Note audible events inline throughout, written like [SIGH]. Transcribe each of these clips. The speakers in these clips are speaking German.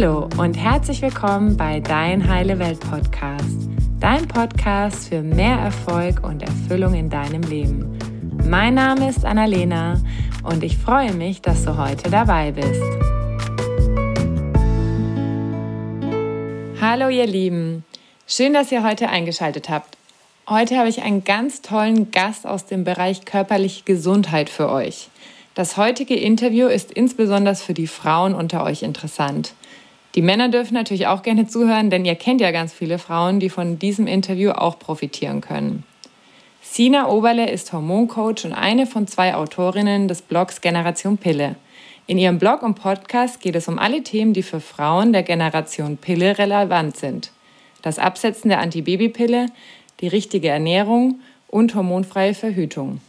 Hallo und herzlich willkommen bei Dein Heile Welt Podcast. Dein Podcast für mehr Erfolg und Erfüllung in deinem Leben. Mein Name ist Annalena und ich freue mich, dass du heute dabei bist. Hallo ihr Lieben, schön, dass ihr heute eingeschaltet habt. Heute habe ich einen ganz tollen Gast aus dem Bereich körperliche Gesundheit für euch. Das heutige Interview ist insbesondere für die Frauen unter euch interessant. Die Männer dürfen natürlich auch gerne zuhören, denn ihr kennt ja ganz viele Frauen, die von diesem Interview auch profitieren können. Sina Oberle ist Hormoncoach und eine von zwei Autorinnen des Blogs Generation Pille. In ihrem Blog und Podcast geht es um alle Themen, die für Frauen der Generation Pille relevant sind. Das Absetzen der Antibabypille, die richtige Ernährung und hormonfreie Verhütung.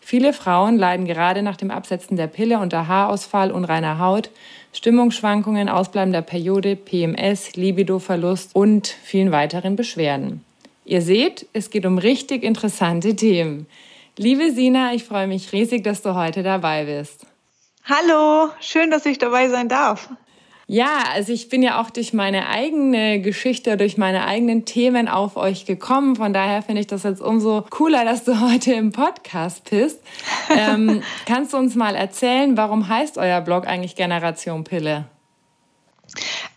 Viele Frauen leiden gerade nach dem Absetzen der Pille unter Haarausfall, unreiner Haut, Stimmungsschwankungen, ausbleibender Periode, PMS, Libidoverlust und vielen weiteren Beschwerden. Ihr seht, es geht um richtig interessante Themen. Liebe Sina, ich freue mich riesig, dass du heute dabei bist. Hallo, schön, dass ich dabei sein darf. Ja, also ich bin ja auch durch meine eigene Geschichte, durch meine eigenen Themen auf euch gekommen. Von daher finde ich das jetzt umso cooler, dass du [LAUGHS] heute im Podcast bist. ähm, [LAUGHS] kannst du uns mal erzählen, warum heißt euer Blog eigentlich Generation Pille?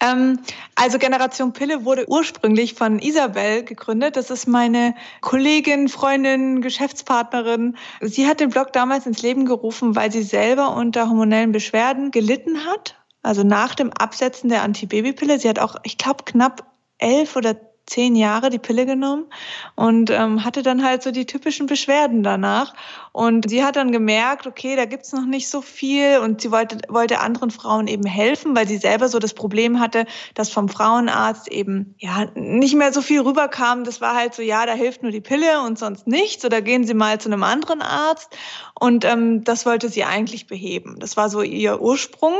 Ähm, also Generation Pille wurde ursprünglich von Isabel gegründet. Das ist meine Kollegin, Freundin, Geschäftspartnerin. Sie hat den Blog damals ins Leben gerufen, weil sie selber unter hormonellen Beschwerden gelitten hat also nach dem Absetzen der Antibabypille. Sie hat auch, ich glaube, knapp elf oder zehn Jahre die Pille genommen und ähm, hatte dann halt so die typischen Beschwerden danach. Und sie hat dann gemerkt, okay, da gibt's noch nicht so viel und sie wollte, wollte anderen Frauen eben helfen, weil sie selber so das Problem hatte, dass vom Frauenarzt eben ja nicht mehr so viel rüberkam. Das war halt so, ja, da hilft nur die Pille und sonst nichts oder gehen Sie mal zu einem anderen Arzt. Und ähm, das wollte sie eigentlich beheben. Das war so ihr Ursprung.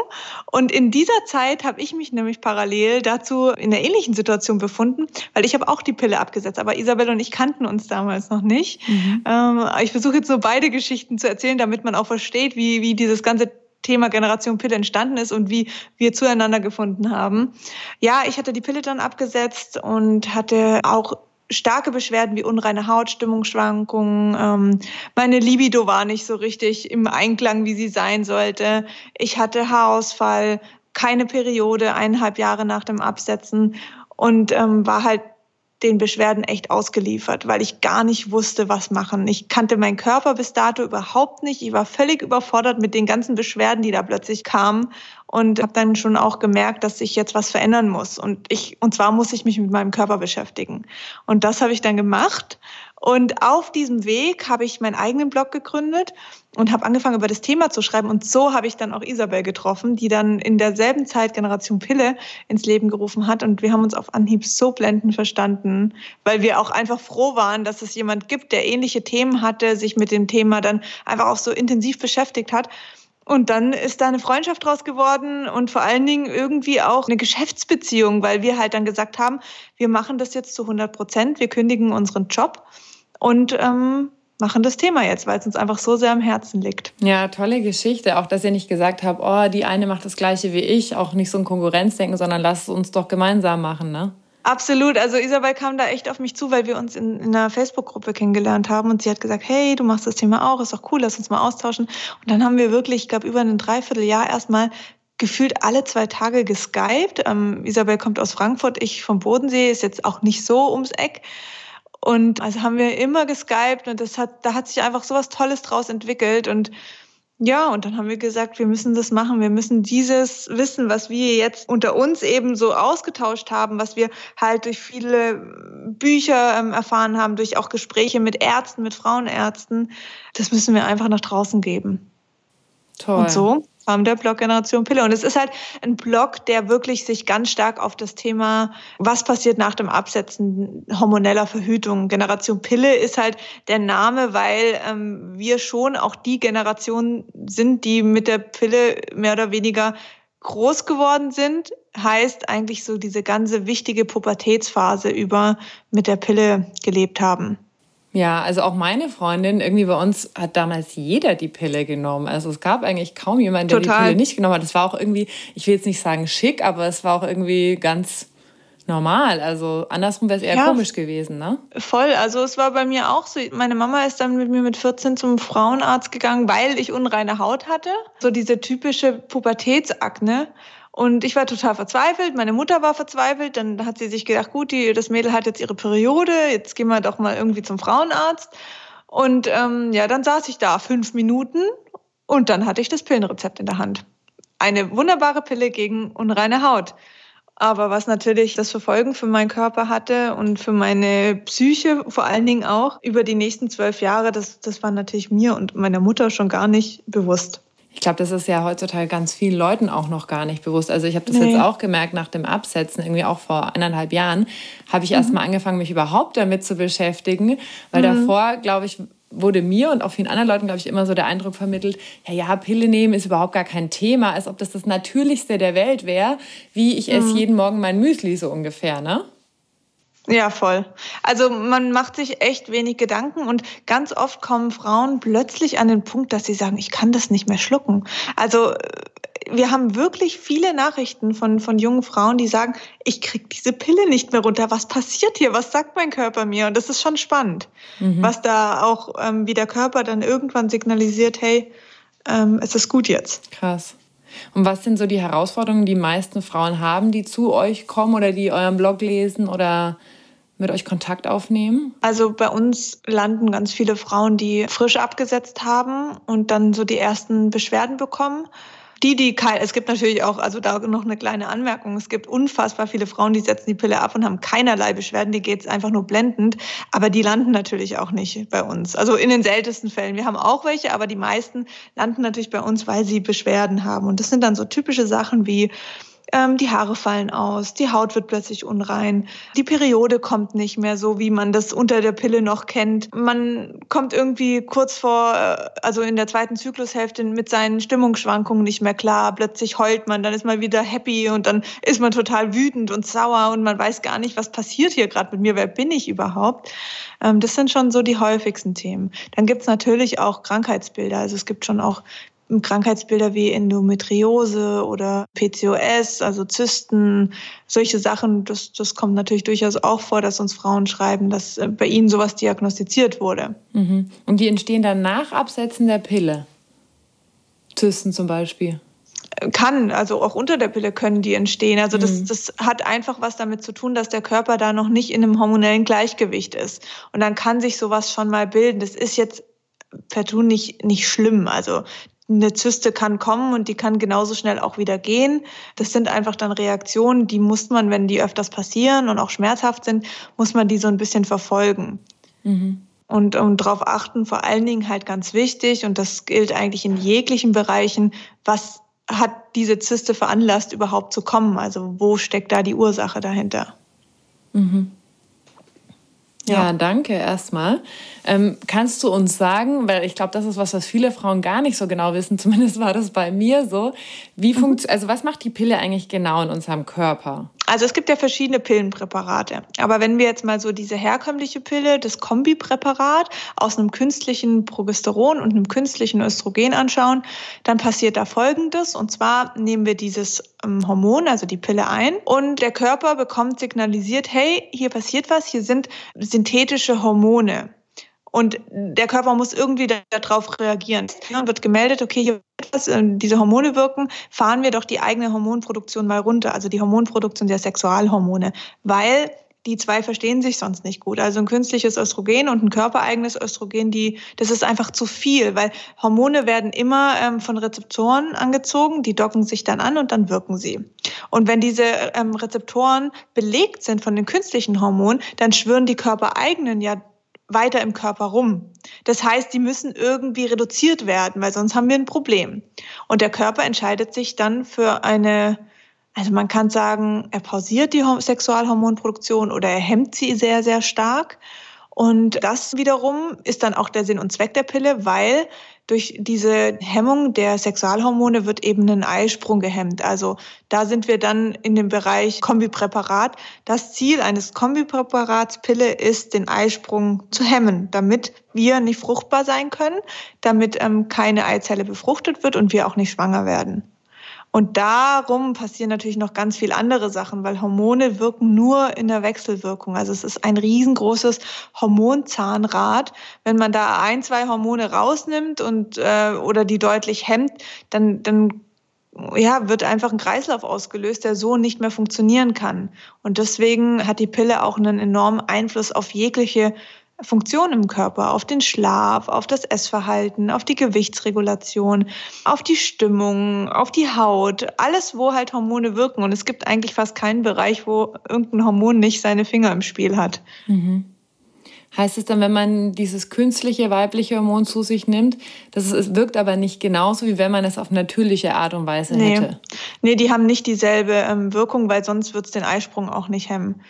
Und in dieser Zeit habe ich mich nämlich parallel dazu in einer ähnlichen Situation befunden, weil ich habe auch die Pille abgesetzt. Aber Isabel und ich kannten uns damals noch nicht. Mhm. Ähm, ich versuche jetzt so beide Geschichten zu erzählen, damit man auch versteht, wie, wie dieses ganze Thema Generation Pille entstanden ist und wie wir zueinander gefunden haben. Ja, ich hatte die Pille dann abgesetzt und hatte auch starke Beschwerden wie unreine Haut, Stimmungsschwankungen. Ähm, meine Libido war nicht so richtig im Einklang, wie sie sein sollte. Ich hatte Haarausfall, keine Periode, eineinhalb Jahre nach dem Absetzen und ähm, war halt den Beschwerden echt ausgeliefert, weil ich gar nicht wusste, was machen. Ich kannte meinen Körper bis dato überhaupt nicht. Ich war völlig überfordert mit den ganzen Beschwerden, die da plötzlich kamen und habe dann schon auch gemerkt, dass ich jetzt was verändern muss und ich und zwar muss ich mich mit meinem Körper beschäftigen. Und das habe ich dann gemacht und auf diesem Weg habe ich meinen eigenen Blog gegründet und habe angefangen, über das Thema zu schreiben. Und so habe ich dann auch Isabel getroffen, die dann in derselben Zeit Generation Pille ins Leben gerufen hat. Und wir haben uns auf Anhieb so blendend verstanden, weil wir auch einfach froh waren, dass es jemand gibt, der ähnliche Themen hatte, sich mit dem Thema dann einfach auch so intensiv beschäftigt hat. Und dann ist da eine Freundschaft draus geworden und vor allen Dingen irgendwie auch eine Geschäftsbeziehung, weil wir halt dann gesagt haben, wir machen das jetzt zu 100 Prozent, wir kündigen unseren Job und ähm, machen das Thema jetzt, weil es uns einfach so sehr am Herzen liegt. Ja, tolle Geschichte. Auch, dass ihr nicht gesagt habt, oh, die eine macht das Gleiche wie ich, auch nicht so ein Konkurrenzdenken, sondern lasst es uns doch gemeinsam machen, ne? Absolut. Also Isabel kam da echt auf mich zu, weil wir uns in, in einer Facebook-Gruppe kennengelernt haben und sie hat gesagt, hey, du machst das Thema auch, ist doch cool, lass uns mal austauschen. Und dann haben wir wirklich, ich glaube, über ein Dreivierteljahr erstmal gefühlt alle zwei Tage geskypt. Ähm, Isabel kommt aus Frankfurt, ich vom Bodensee, ist jetzt auch nicht so ums Eck. Und also haben wir immer geskypt und das hat, da hat sich einfach so was Tolles draus entwickelt. Und ja, und dann haben wir gesagt, wir müssen das machen. Wir müssen dieses Wissen, was wir jetzt unter uns eben so ausgetauscht haben, was wir halt durch viele Bücher ähm, erfahren haben, durch auch Gespräche mit Ärzten, mit Frauenärzten, das müssen wir einfach nach draußen geben. Toll. Und so kam der Blog Generation Pille. Und es ist halt ein Blog, der wirklich sich ganz stark auf das Thema, was passiert nach dem Absetzen hormoneller Verhütung. Generation Pille ist halt der Name, weil ähm, wir schon auch die Generation sind, die mit der Pille mehr oder weniger groß geworden sind. Heißt eigentlich so diese ganze wichtige Pubertätsphase über mit der Pille gelebt haben. Ja, also auch meine Freundin, irgendwie bei uns hat damals jeder die Pille genommen. Also es gab eigentlich kaum jemanden, der Total. die Pille nicht genommen hat. Das war auch irgendwie, ich will jetzt nicht sagen schick, aber es war auch irgendwie ganz normal. Also andersrum wäre es eher ja, komisch gewesen, ne? Voll. Also es war bei mir auch so. Meine Mama ist dann mit mir mit 14 zum Frauenarzt gegangen, weil ich unreine Haut hatte. So diese typische Pubertätsakne. Und ich war total verzweifelt, meine Mutter war verzweifelt, dann hat sie sich gedacht, gut, die, das Mädel hat jetzt ihre Periode, jetzt gehen wir doch mal irgendwie zum Frauenarzt. Und ähm, ja, dann saß ich da fünf Minuten und dann hatte ich das Pillenrezept in der Hand. Eine wunderbare Pille gegen unreine Haut. Aber was natürlich das für Folgen für meinen Körper hatte und für meine Psyche vor allen Dingen auch über die nächsten zwölf Jahre, das, das war natürlich mir und meiner Mutter schon gar nicht bewusst. Ich glaube, das ist ja heutzutage ganz vielen Leuten auch noch gar nicht bewusst. Also ich habe das nee. jetzt auch gemerkt nach dem Absetzen, irgendwie auch vor eineinhalb Jahren, habe ich mhm. erst mal angefangen, mich überhaupt damit zu beschäftigen. Weil mhm. davor, glaube ich, wurde mir und auch vielen anderen Leuten, glaube ich, immer so der Eindruck vermittelt, ja, ja, Pille nehmen ist überhaupt gar kein Thema, als ob das das Natürlichste der Welt wäre, wie ich mhm. esse jeden Morgen mein Müsli so ungefähr, ne? Ja, voll. Also man macht sich echt wenig Gedanken und ganz oft kommen Frauen plötzlich an den Punkt, dass sie sagen, ich kann das nicht mehr schlucken. Also äh, wir haben wirklich viele Nachrichten von, von jungen Frauen, die sagen, ich kriege diese Pille nicht mehr runter. Was passiert hier? Was sagt mein Körper mir? Und das ist schon spannend, mhm. was da auch, ähm, wie der Körper dann irgendwann signalisiert, hey, ähm, es ist gut jetzt. Krass. Und was sind so die Herausforderungen, die, meisten Frauen haben, die zu euch kommen oder die euren Blog lesen oder mit euch Kontakt aufnehmen? Also bei uns landen ganz viele Frauen, die frisch abgesetzt haben und dann so die ersten Beschwerden bekommen. Die, die kein, es gibt natürlich auch, also da noch eine kleine Anmerkung, es gibt unfassbar viele Frauen, die setzen die Pille ab und haben keinerlei Beschwerden, die geht es einfach nur blendend, aber die landen natürlich auch nicht bei uns. Also in den seltensten Fällen. Wir haben auch welche, aber die meisten landen natürlich bei uns, weil sie Beschwerden haben. Und das sind dann so typische Sachen wie ähm, die Haare fallen aus, die Haut wird plötzlich unrein, die Periode kommt nicht mehr so, wie man das unter der Pille noch kennt. Man kommt irgendwie kurz vor, äh, also in der zweiten Zyklushälfte mit seinen Stimmungsschwankungen nicht mehr klar. Plötzlich heult man, dann ist man wieder happy und dann ist man total wütend und sauer und man weiß gar nicht, was passiert hier gerade mit mir, wer bin ich überhaupt. Ähm, das sind schon so die häufigsten Themen. Dann gibt's natürlich auch Krankheitsbilder. Also es gibt schon auch Krankheitsbilder wie Endometriose oder PCOS, also Zysten, solche Sachen, das, das kommt natürlich durchaus auch vor, dass uns Frauen schreiben, dass äh, bei ihnen sowas diagnostiziert wurde. Mhm. Und die entstehen dann nach Absetzen der Pille? Zysten zum Beispiel? kann, also auch unter der Pille können die entstehen. Also das, mhm. das hat einfach was damit zu tun, dass der Körper da noch nicht in einem hormonellen Gleichgewicht ist. Und dann kann sich sowas schon mal bilden. Das ist jetzt per nicht, nicht schlimm. Also eine Zyste kann kommen und die kann genauso schnell auch wieder gehen. Das sind einfach dann Reaktionen, die muss man, wenn die öfters passieren und auch schmerzhaft sind, muss man die so ein bisschen verfolgen. Mhm. Und, und darauf achten, vor allen Dingen halt ganz wichtig, und das gilt eigentlich in jeglichen Bereichen, was hat diese Zyste veranlasst, überhaupt zu kommen? Also wo steckt da die Ursache dahinter? Mhm. Ja, ja, danke erstmal. Ähm, kannst du uns sagen, weil ich glaube, das ist was, was viele Frauen gar nicht so genau wissen, [LAUGHS] zumindest war das bei mir so, wie mhm. also was macht die Pille eigentlich genau in unserem Körper? Also es gibt ja verschiedene Pillenpräparate. Aber wenn wir jetzt mal so diese herkömmliche Pille, das Kombipräparat aus einem künstlichen Progesteron und einem künstlichen Östrogen anschauen, dann passiert da Folgendes. Und zwar nehmen wir dieses ähm, Hormon, also die Pille ein und der Körper bekommt signalisiert, hey, hier passiert was, hier sind synthetische Hormone. Und der Körper muss irgendwie darauf reagieren. Dann wird gemeldet, okay, hier etwas, äh, diese Hormone wirken, fahren wir doch die eigene Hormonproduktion mal runter, also die Hormonproduktion der Sexualhormone, weil die zwei verstehen sich sonst nicht gut. Also ein künstliches Östrogen und ein körpereigenes Östrogen, die, das ist einfach zu viel, weil Hormone werden immer ähm, von Rezeptoren angezogen, die docken sich dann an und dann wirken sie. Und wenn diese ähm, Rezeptoren belegt sind von den künstlichen Hormonen, dann schwören die körpereigenen ja weiter im Körper rum. Das heißt, die müssen irgendwie reduziert werden, weil sonst haben wir ein Problem. Und der Körper entscheidet sich dann für eine, also man kann sagen, er pausiert die Sexualhormonproduktion oder er hemmt sie sehr, sehr stark. Und das wiederum ist dann auch der Sinn und Zweck der Pille, weil durch diese Hemmung der Sexualhormone wird eben ein Eisprung gehemmt. Also da sind wir dann in dem Bereich Kombipräparat. Das Ziel eines Kombipräparats Pille ist, den Eisprung zu hemmen, damit wir nicht fruchtbar sein können, damit ähm, keine Eizelle befruchtet wird und wir auch nicht schwanger werden. Und darum passieren natürlich noch ganz viel andere Sachen, weil Hormone wirken nur in der Wechselwirkung. Also es ist ein riesengroßes Hormonzahnrad. Wenn man da ein, zwei Hormone rausnimmt und äh, oder die deutlich hemmt, dann, dann ja, wird einfach ein Kreislauf ausgelöst, der so nicht mehr funktionieren kann. Und deswegen hat die Pille auch einen enormen Einfluss auf jegliche Funktion im Körper, auf den Schlaf, auf das Essverhalten, auf die Gewichtsregulation, auf die Stimmung, auf die Haut, alles, wo halt Hormone wirken. Und es gibt eigentlich fast keinen Bereich, wo irgendein Hormon nicht seine Finger im Spiel hat. Mhm. Heißt es dann, wenn man dieses künstliche weibliche Hormon zu sich nimmt, dass es wirkt aber nicht genauso, wie wenn man es auf natürliche Art und Weise nee. hätte? Nee, die haben nicht dieselbe ähm, Wirkung, weil sonst wird es den Eisprung auch nicht hemmen.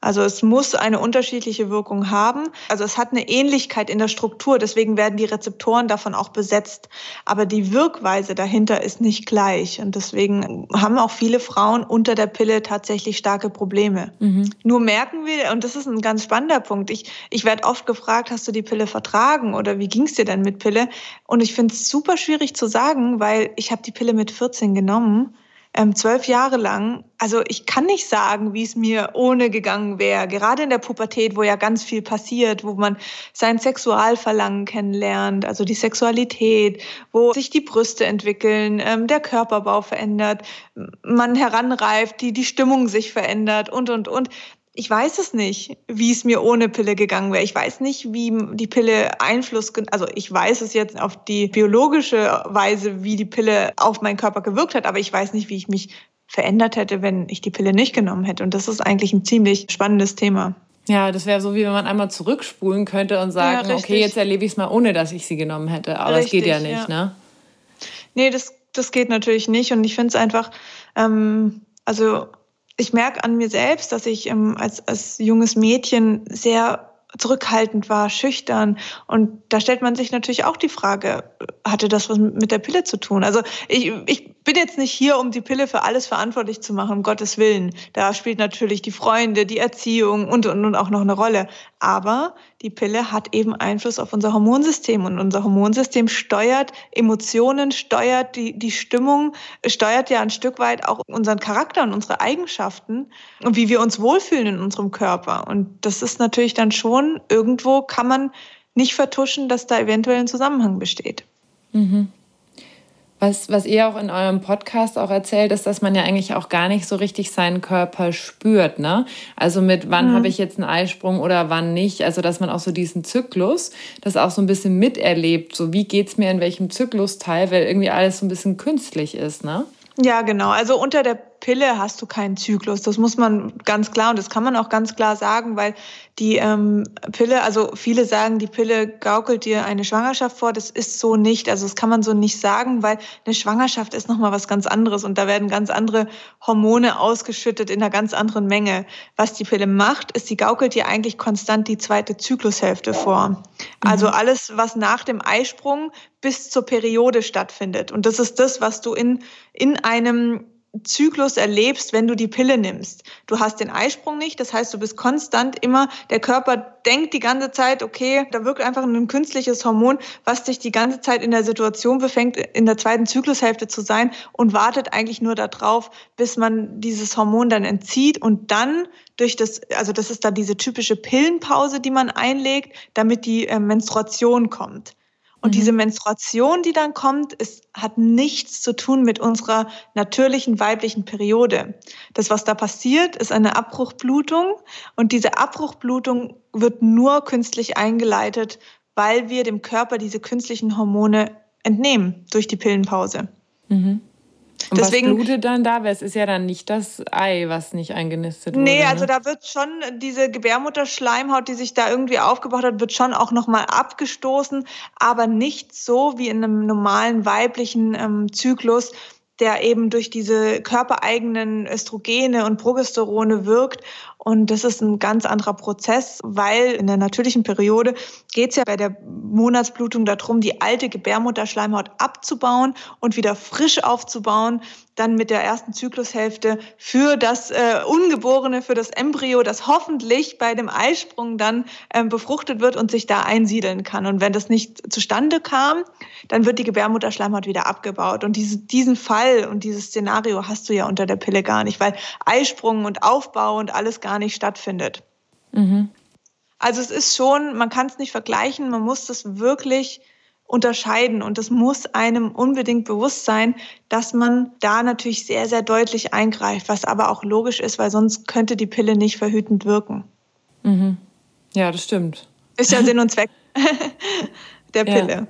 Also es muss eine unterschiedliche Wirkung haben. Also es hat eine Ähnlichkeit in der Struktur, deswegen werden die Rezeptoren davon auch besetzt. Aber die Wirkweise dahinter ist nicht gleich. Und deswegen haben auch viele Frauen unter der Pille tatsächlich starke Probleme. Mhm. Nur merken wir, und das ist ein ganz spannender Punkt, ich, ich werde oft gefragt, hast du die Pille vertragen oder wie ging es dir denn mit Pille? Und ich finde es super schwierig zu sagen, weil ich habe die Pille mit 14 genommen ähm, zwölf Jahre lang. Also ich kann nicht sagen, wie es mir ohne gegangen wäre. Gerade in der Pubertät, wo ja ganz viel passiert, wo man sein Sexualverlangen kennenlernt, also die Sexualität, wo sich die Brüste entwickeln, ähm, der Körperbau verändert, man heranreift, die, die Stimmung sich verändert und, und, und ich weiß es nicht, wie es mir ohne Pille gegangen wäre. Ich weiß nicht, wie die Pille Einfluss, also ich weiß es jetzt auf die biologische Weise, wie die Pille auf meinen Körper gewirkt hat, aber ich weiß nicht, wie ich mich verändert hätte, wenn ich die Pille nicht genommen hätte. Und das ist eigentlich ein ziemlich spannendes Thema. Ja, das wäre so, wie wenn man einmal zurückspulen könnte und sagen, ja, okay, jetzt erlebe ich es mal, ohne dass ich sie genommen hätte. Aber richtig, das geht ja nicht, ja. ne? Nee, das, das geht natürlich nicht. Und ich finde es einfach, ähm, also ich merke an mir selbst, dass ich ähm, als, als junges Mädchen sehr zurückhaltend war, schüchtern. Und da stellt man sich natürlich auch die Frage, hatte das was mit der Pille zu tun? Also ich, ich bin jetzt nicht hier, um die Pille für alles verantwortlich zu machen, um Gottes Willen. Da spielt natürlich die Freunde, die Erziehung und, und, und auch noch eine Rolle. Aber die Pille hat eben Einfluss auf unser Hormonsystem und unser Hormonsystem steuert Emotionen, steuert die, die Stimmung, steuert ja ein Stück weit auch unseren Charakter und unsere Eigenschaften und wie wir uns wohlfühlen in unserem Körper. Und das ist natürlich dann schon, irgendwo kann man nicht vertuschen, dass da eventuell ein Zusammenhang besteht. Mhm. Was, was ihr auch in eurem Podcast auch erzählt, ist, dass man ja eigentlich auch gar nicht so richtig seinen Körper spürt. Ne? Also mit wann mhm. habe ich jetzt einen Eisprung oder wann nicht. Also dass man auch so diesen Zyklus, das auch so ein bisschen miterlebt. So wie geht es mir in welchem Zyklusteil, weil irgendwie alles so ein bisschen künstlich ist. Ne? Ja, genau. Also unter der Pille hast du keinen Zyklus. Das muss man ganz klar und das kann man auch ganz klar sagen, weil die ähm, Pille, also viele sagen, die Pille gaukelt dir eine Schwangerschaft vor. Das ist so nicht. Also das kann man so nicht sagen, weil eine Schwangerschaft ist nochmal was ganz anderes und da werden ganz andere Hormone ausgeschüttet in einer ganz anderen Menge. Was die Pille macht, ist, sie gaukelt dir eigentlich konstant die zweite Zyklushälfte vor. Also mhm. alles, was nach dem Eisprung bis zur Periode stattfindet. Und das ist das, was du in, in einem Zyklus erlebst, wenn du die Pille nimmst. Du hast den Eisprung nicht, das heißt, du bist konstant immer, der Körper denkt die ganze Zeit, okay, da wirkt einfach ein künstliches Hormon, was dich die ganze Zeit in der Situation befängt, in der zweiten Zyklushälfte zu sein und wartet eigentlich nur darauf, bis man dieses Hormon dann entzieht und dann durch das, also das ist da diese typische Pillenpause, die man einlegt, damit die äh, Menstruation kommt. Und mhm. diese Menstruation, die dann kommt, ist, hat nichts zu tun mit unserer natürlichen weiblichen Periode. Das, was da passiert, ist eine Abbruchblutung. Und diese Abbruchblutung wird nur künstlich eingeleitet, weil wir dem Körper diese künstlichen Hormone entnehmen durch die Pillenpause. Mhm. Und Deswegen, was blutet dann da? Weil es ist ja dann nicht das Ei, was nicht eingenistet wurde. Nee, also ne? da wird schon diese Gebärmutterschleimhaut, die sich da irgendwie aufgebaut hat, wird schon auch nochmal abgestoßen, aber nicht so wie in einem normalen weiblichen ähm, Zyklus, der eben durch diese körpereigenen Östrogene und Progesterone wirkt Und das ist ein ganz anderer Prozess, weil in der natürlichen Periode geht es ja bei der Monatsblutung darum, die alte Gebärmutterschleimhaut abzubauen und wieder frisch aufzubauen dann mit der ersten Zyklushälfte für das äh, Ungeborene, für das Embryo, das hoffentlich bei dem Eisprung dann äh, befruchtet wird und sich da einsiedeln kann. Und wenn das nicht zustande kam, dann wird die Gebärmutterschleimhaut wieder abgebaut. Und diese, diesen Fall und dieses Szenario hast du ja unter der Pille gar nicht, weil Eisprung und Aufbau und alles gar nicht stattfindet. Mhm. Also es ist schon, man kann es nicht vergleichen, man muss das wirklich unterscheiden. Und es muss einem unbedingt bewusst sein, dass man da natürlich sehr, sehr deutlich eingreift, was aber auch logisch ist, weil sonst könnte die Pille nicht verhütend wirken. Mhm. Ja, das stimmt. Ist ja Sinn [LAUGHS] und Zweck [LAUGHS] der Pille. Ja.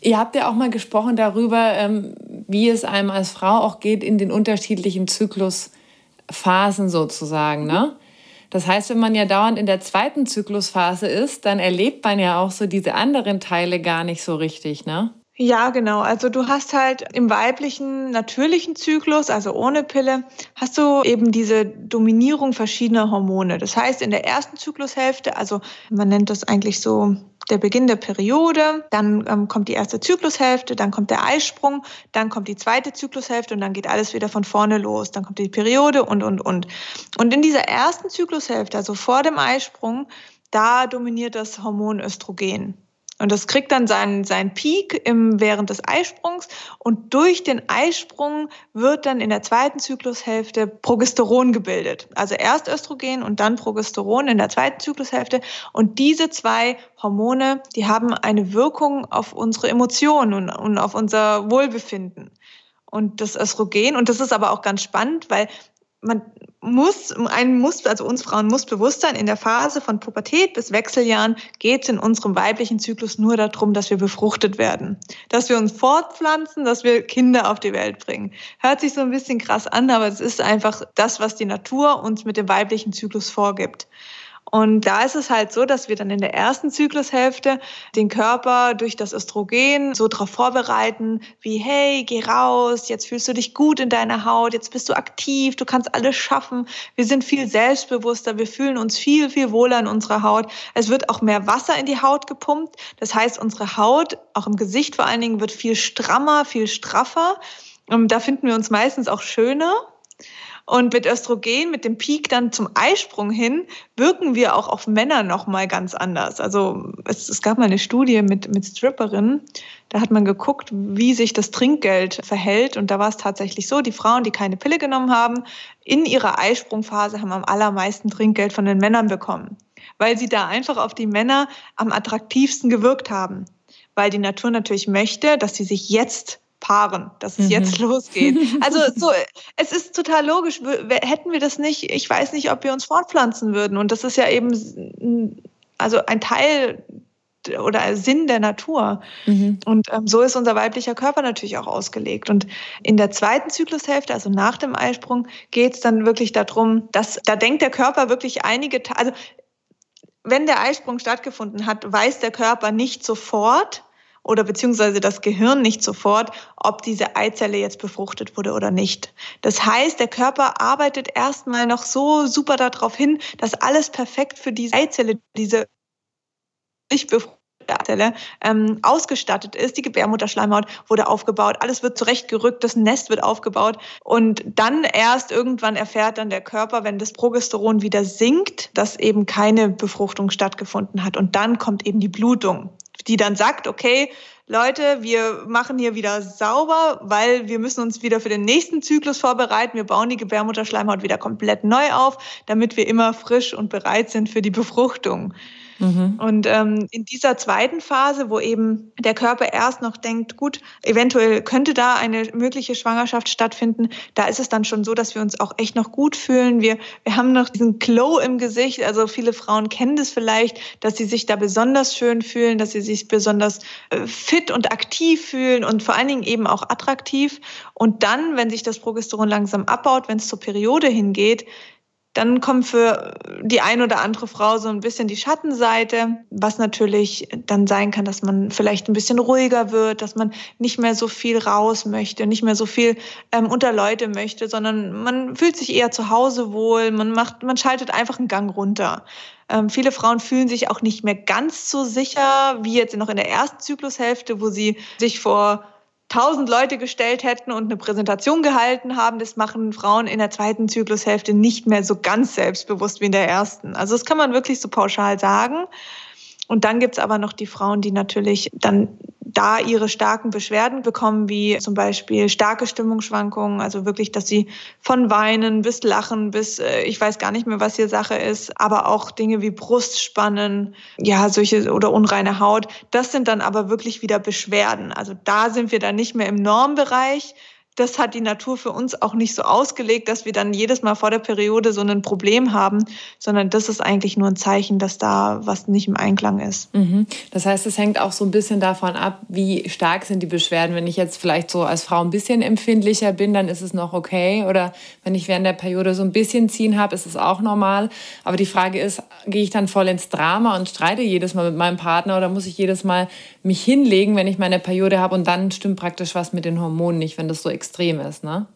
Ihr habt ja auch mal gesprochen darüber, ähm, wie es einem als Frau auch geht in den unterschiedlichen Zyklusphasen sozusagen. Ne? Das heißt, wenn man ja dauernd in der zweiten Zyklusphase ist, dann erlebt man ja auch so diese anderen Teile gar nicht so richtig, ne? Ja, genau. Also du hast halt im weiblichen natürlichen Zyklus, also ohne Pille, hast du eben diese Dominierung verschiedener Hormone. Das heißt, in der ersten Zyklushälfte, also man nennt das eigentlich so der Beginn der Periode, dann ähm, kommt die erste Zyklushälfte, dann kommt der Eisprung, dann kommt die zweite Zyklushälfte und dann geht alles wieder von vorne los. Dann kommt die Periode und, und, und. Und in dieser ersten Zyklushälfte, also vor dem Eisprung, da dominiert das Hormon Östrogen. Und das kriegt dann seinen, seinen Peak im, während des Eisprungs. Und durch den Eisprung wird dann in der zweiten Zyklushälfte Progesteron gebildet. Also erst Östrogen und dann Progesteron in der zweiten Zyklushälfte. Und diese zwei Hormone, die haben eine Wirkung auf unsere Emotionen und, und auf unser Wohlbefinden. Und das Östrogen, und das ist aber auch ganz spannend, weil man muss, ein muss, also uns Frauen muss bewusst sein, in der Phase von Pubertät bis Wechseljahren geht es in unserem weiblichen Zyklus nur darum, dass wir befruchtet werden. Dass wir uns fortpflanzen, dass wir Kinder auf die Welt bringen. Hört sich so ein bisschen krass an, aber es ist einfach das, was die Natur uns mit dem weiblichen Zyklus vorgibt. Und da ist es halt so, dass wir dann in der ersten Zyklushälfte den Körper durch das Östrogen so darauf vorbereiten, wie, hey, geh raus, jetzt fühlst du dich gut in deiner Haut, jetzt bist du aktiv, du kannst alles schaffen. Wir sind viel selbstbewusster, wir fühlen uns viel, viel wohler in unserer Haut. Es wird auch mehr Wasser in die Haut gepumpt. Das heißt, unsere Haut, auch im Gesicht vor allen Dingen, wird viel strammer, viel straffer. Und da finden wir uns meistens auch schöner. Und mit Östrogen, mit dem Peak dann zum Eisprung hin, wirken wir auch auf Männer nochmal ganz anders. Also es, es gab mal eine Studie mit, mit Stripperinnen, da hat man geguckt, wie sich das Trinkgeld verhält. Und da war es tatsächlich so, die Frauen, die keine Pille genommen haben, in ihrer Eisprungphase haben am allermeisten Trinkgeld von den Männern bekommen. Weil sie da einfach auf die Männer am attraktivsten gewirkt haben. Weil die Natur natürlich möchte, dass sie sich jetzt paaren, dass es mhm. jetzt losgeht. [LAUGHS] Also so, es ist total logisch. Hätten wir das nicht, ich weiß nicht, ob wir uns fortpflanzen würden. Und das ist ja eben also ein Teil oder Sinn der Natur. Mhm. Und ähm, so ist unser weiblicher Körper natürlich auch ausgelegt. Und in der zweiten Zyklushälfte, also nach dem Eisprung, geht es dann wirklich darum, dass da denkt der Körper wirklich einige, also wenn der Eisprung stattgefunden hat, weiß der Körper nicht sofort, oder beziehungsweise das Gehirn nicht sofort, ob diese Eizelle jetzt befruchtet wurde oder nicht. Das heißt, der Körper arbeitet erstmal noch so super darauf hin, dass alles perfekt für diese Eizelle, diese nicht befruchtete Eizelle, ähm, ausgestattet ist. Die Gebärmutterschleimhaut wurde aufgebaut, alles wird zurechtgerückt, das Nest wird aufgebaut und dann erst irgendwann erfährt dann der Körper, wenn das Progesteron wieder sinkt, dass eben keine Befruchtung stattgefunden hat und dann kommt eben die Blutung die dann sagt, okay, Leute, wir machen hier wieder sauber, weil wir müssen uns wieder für den nächsten Zyklus vorbereiten. Wir bauen die Gebärmutterschleimhaut wieder komplett neu auf, damit wir immer frisch und bereit sind für die Befruchtung. Mhm. Und ähm, in dieser zweiten Phase, wo eben der Körper erst noch denkt, gut, eventuell könnte da eine mögliche Schwangerschaft stattfinden, da ist es dann schon so, dass wir uns auch echt noch gut fühlen. Wir, wir haben noch diesen Glow im Gesicht. Also viele Frauen kennen das vielleicht, dass sie sich da besonders schön fühlen, dass sie sich besonders äh, fit und aktiv fühlen und vor allen Dingen eben auch attraktiv. Und dann, wenn sich das Progesteron langsam abbaut, wenn es zur Periode hingeht, Dann kommt für die ein oder andere Frau so ein bisschen die Schattenseite, was natürlich dann sein kann, dass man vielleicht ein bisschen ruhiger wird, dass man nicht mehr so viel raus möchte, nicht mehr so viel ähm, unter Leute möchte, sondern man fühlt sich eher zu Hause wohl, man macht, man schaltet einfach einen Gang runter. Ähm, viele Frauen fühlen sich auch nicht mehr ganz so sicher wie jetzt noch in der ersten Zyklushälfte, wo sie sich vor tausend Leute gestellt hätten und eine Präsentation gehalten haben, das machen Frauen in der zweiten Zyklushälfte nicht mehr so ganz selbstbewusst wie in der ersten. Also das kann man wirklich so pauschal sagen. Und dann gibt's aber noch die Frauen, die natürlich dann da ihre starken Beschwerden bekommen, wie zum Beispiel starke Stimmungsschwankungen, also wirklich, dass sie von Weinen bis Lachen bis, äh, ich weiß gar nicht mehr, was hier Sache ist, aber auch Dinge wie Brustspannen, ja, solche oder unreine Haut, das sind dann aber wirklich wieder Beschwerden. Also da sind wir dann nicht mehr im Normbereich, das hat die Natur für uns auch nicht so ausgelegt, dass wir dann jedes Mal vor der Periode so ein Problem haben, sondern das ist eigentlich nur ein Zeichen, dass da was nicht im Einklang ist. Mhm. Das heißt, es hängt auch so ein bisschen davon ab, wie stark sind die Beschwerden. Wenn ich jetzt vielleicht so als Frau ein bisschen empfindlicher bin, dann ist es noch okay. Oder wenn ich während der Periode so ein bisschen ziehen habe, ist es auch normal. Aber die Frage ist, gehe ich dann voll ins Drama und streite jedes Mal mit meinem Partner oder muss ich jedes Mal mich hinlegen, wenn ich meine Periode habe und dann stimmt praktisch was mit den Hormonen nicht, wenn das so extrem ist, ne?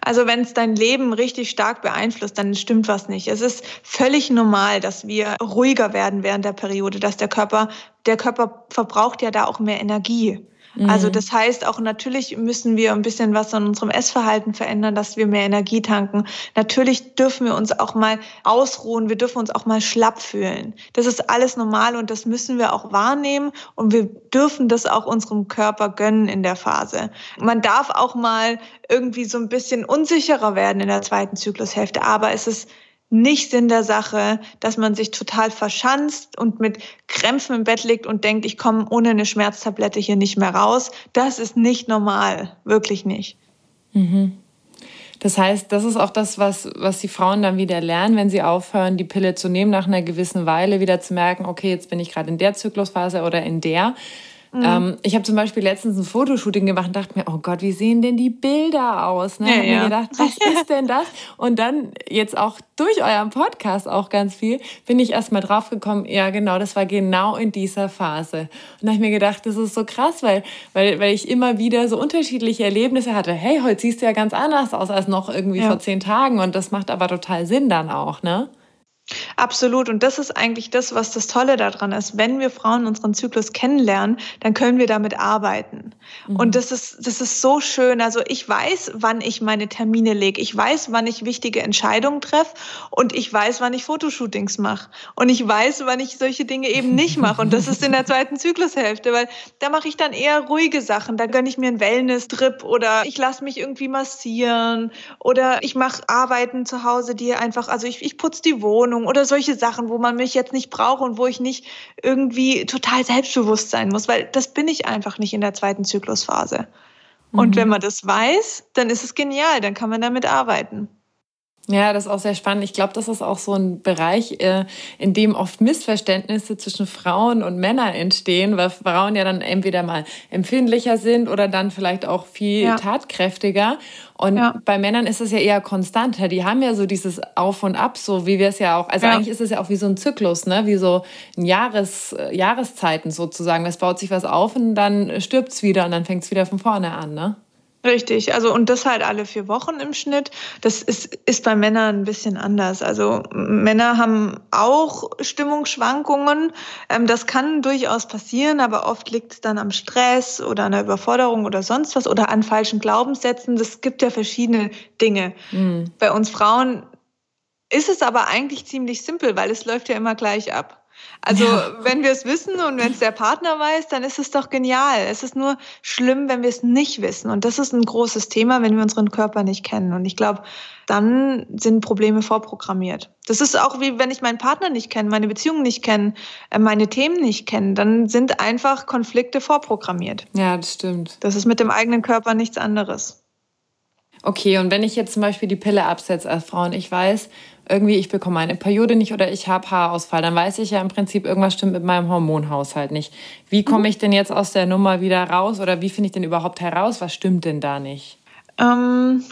Also wenn es dein Leben richtig stark beeinflusst, dann stimmt was nicht. Es ist völlig normal, dass wir ruhiger werden während der Periode, dass der Körper, der Körper verbraucht ja da auch mehr Energie. Also mhm. das heißt auch natürlich müssen wir ein bisschen was an unserem Essverhalten verändern, dass wir mehr Energie tanken. Natürlich dürfen wir uns auch mal ausruhen, wir dürfen uns auch mal schlapp fühlen. Das ist alles normal und das müssen wir auch wahrnehmen und wir dürfen das auch unserem Körper gönnen in der Phase. Man darf auch mal irgendwie so ein bisschen unsicherer werden in der zweiten Zyklushälfte, aber es ist nicht Sinn der Sache, dass man sich total verschanzt und mit Krämpfen im Bett liegt und denkt, ich komme ohne eine Schmerztablette hier nicht mehr raus. Das ist nicht normal, wirklich nicht. Mhm. Das heißt, das ist auch das, was, was die Frauen dann wieder lernen, wenn sie aufhören, die Pille zu nehmen, nach einer gewissen Weile wieder zu merken, okay, jetzt bin ich gerade in der Zyklusphase oder in der. Mhm. Ähm, ich habe zum Beispiel letztens ein Fotoshooting gemacht und dachte mir, oh Gott, wie sehen denn die Bilder aus? Ne? Ja, habe ja. mir gedacht, was [LAUGHS] ist denn das? Und dann jetzt auch durch euren Podcast auch ganz viel, bin ich erst mal drauf gekommen, ja genau, das war genau in dieser Phase. Und da habe ich mir gedacht, das ist so krass, weil, weil, weil ich immer wieder so unterschiedliche Erlebnisse hatte. Hey, heute siehst du ja ganz anders aus als noch irgendwie ja. vor zehn Tagen. Und das macht aber total Sinn dann auch, ne? Absolut. Und das ist eigentlich das, was das Tolle daran ist. Wenn wir Frauen unseren Zyklus kennenlernen, dann können wir damit arbeiten. Mhm. Und das ist, das ist so schön. Also ich weiß, wann ich meine Termine lege. Ich weiß, wann ich wichtige Entscheidungen treffe. Und ich weiß, wann ich Fotoshootings mache. Und ich weiß, wann ich solche Dinge eben nicht mache. Und das ist in der zweiten Zyklushälfte, weil da mache ich dann eher ruhige Sachen. Da gönne ich mir einen Wellness-Trip oder ich lasse mich irgendwie massieren oder ich mache Arbeiten zu Hause, die einfach, also ich, ich putze die Wohnung Wohnung oder solche Sachen, wo man mich jetzt nicht braucht und wo ich nicht irgendwie total selbstbewusst sein muss, weil das bin ich einfach nicht in der zweiten Zyklusphase. Und mhm. wenn man das weiß, dann ist es genial, dann kann man damit arbeiten. Ja, das ist auch sehr spannend. Ich glaube, das ist auch so ein Bereich, äh, in dem oft Missverständnisse zwischen Frauen und Männern entstehen, weil Frauen ja dann entweder mal empfindlicher sind oder dann vielleicht auch viel ja. tatkräftiger. Und ja. bei Männern ist es ja eher konstanter. Die haben ja so dieses Auf und Ab, so wie wir es ja auch. Also ja. eigentlich ist es ja auch wie so ein Zyklus, ne? Wie so ein Jahres, Jahreszeiten sozusagen. Es baut sich was auf und dann stirbt es wieder und dann fängt es wieder von vorne an, ne? Richtig, also und das halt alle vier Wochen im Schnitt. Das ist, ist bei Männern ein bisschen anders. Also Männer haben auch Stimmungsschwankungen. Ähm, das kann durchaus passieren, aber oft liegt es dann am Stress oder an der Überforderung oder sonst was oder an falschen Glaubenssätzen. Das gibt ja verschiedene Dinge. Mhm. Bei uns Frauen ist es aber eigentlich ziemlich simpel, weil es läuft ja immer gleich ab. Also ja. wenn wir es wissen und wenn es der Partner weiß, dann ist es doch genial. Es ist nur schlimm, wenn wir es nicht wissen. Und das ist ein großes Thema, wenn wir unseren Körper nicht kennen. Und ich glaube, dann sind Probleme vorprogrammiert. Das ist auch wie wenn ich meinen Partner nicht kenne, meine Beziehungen nicht kenne, äh, meine Themen nicht kenne, dann sind einfach Konflikte vorprogrammiert. Ja, das stimmt. Das ist mit dem eigenen Körper nichts anderes. Okay, und wenn ich jetzt zum Beispiel die Pille absetze als Frau und ich weiß, irgendwie ich bekomme meine Periode nicht oder ich habe Haarausfall, dann weiß ich ja im Prinzip, irgendwas stimmt mit meinem Hormonhaushalt nicht. Wie komme mhm. ich denn jetzt aus der Nummer wieder raus oder wie finde ich denn überhaupt heraus, was stimmt denn da nicht? Ähm,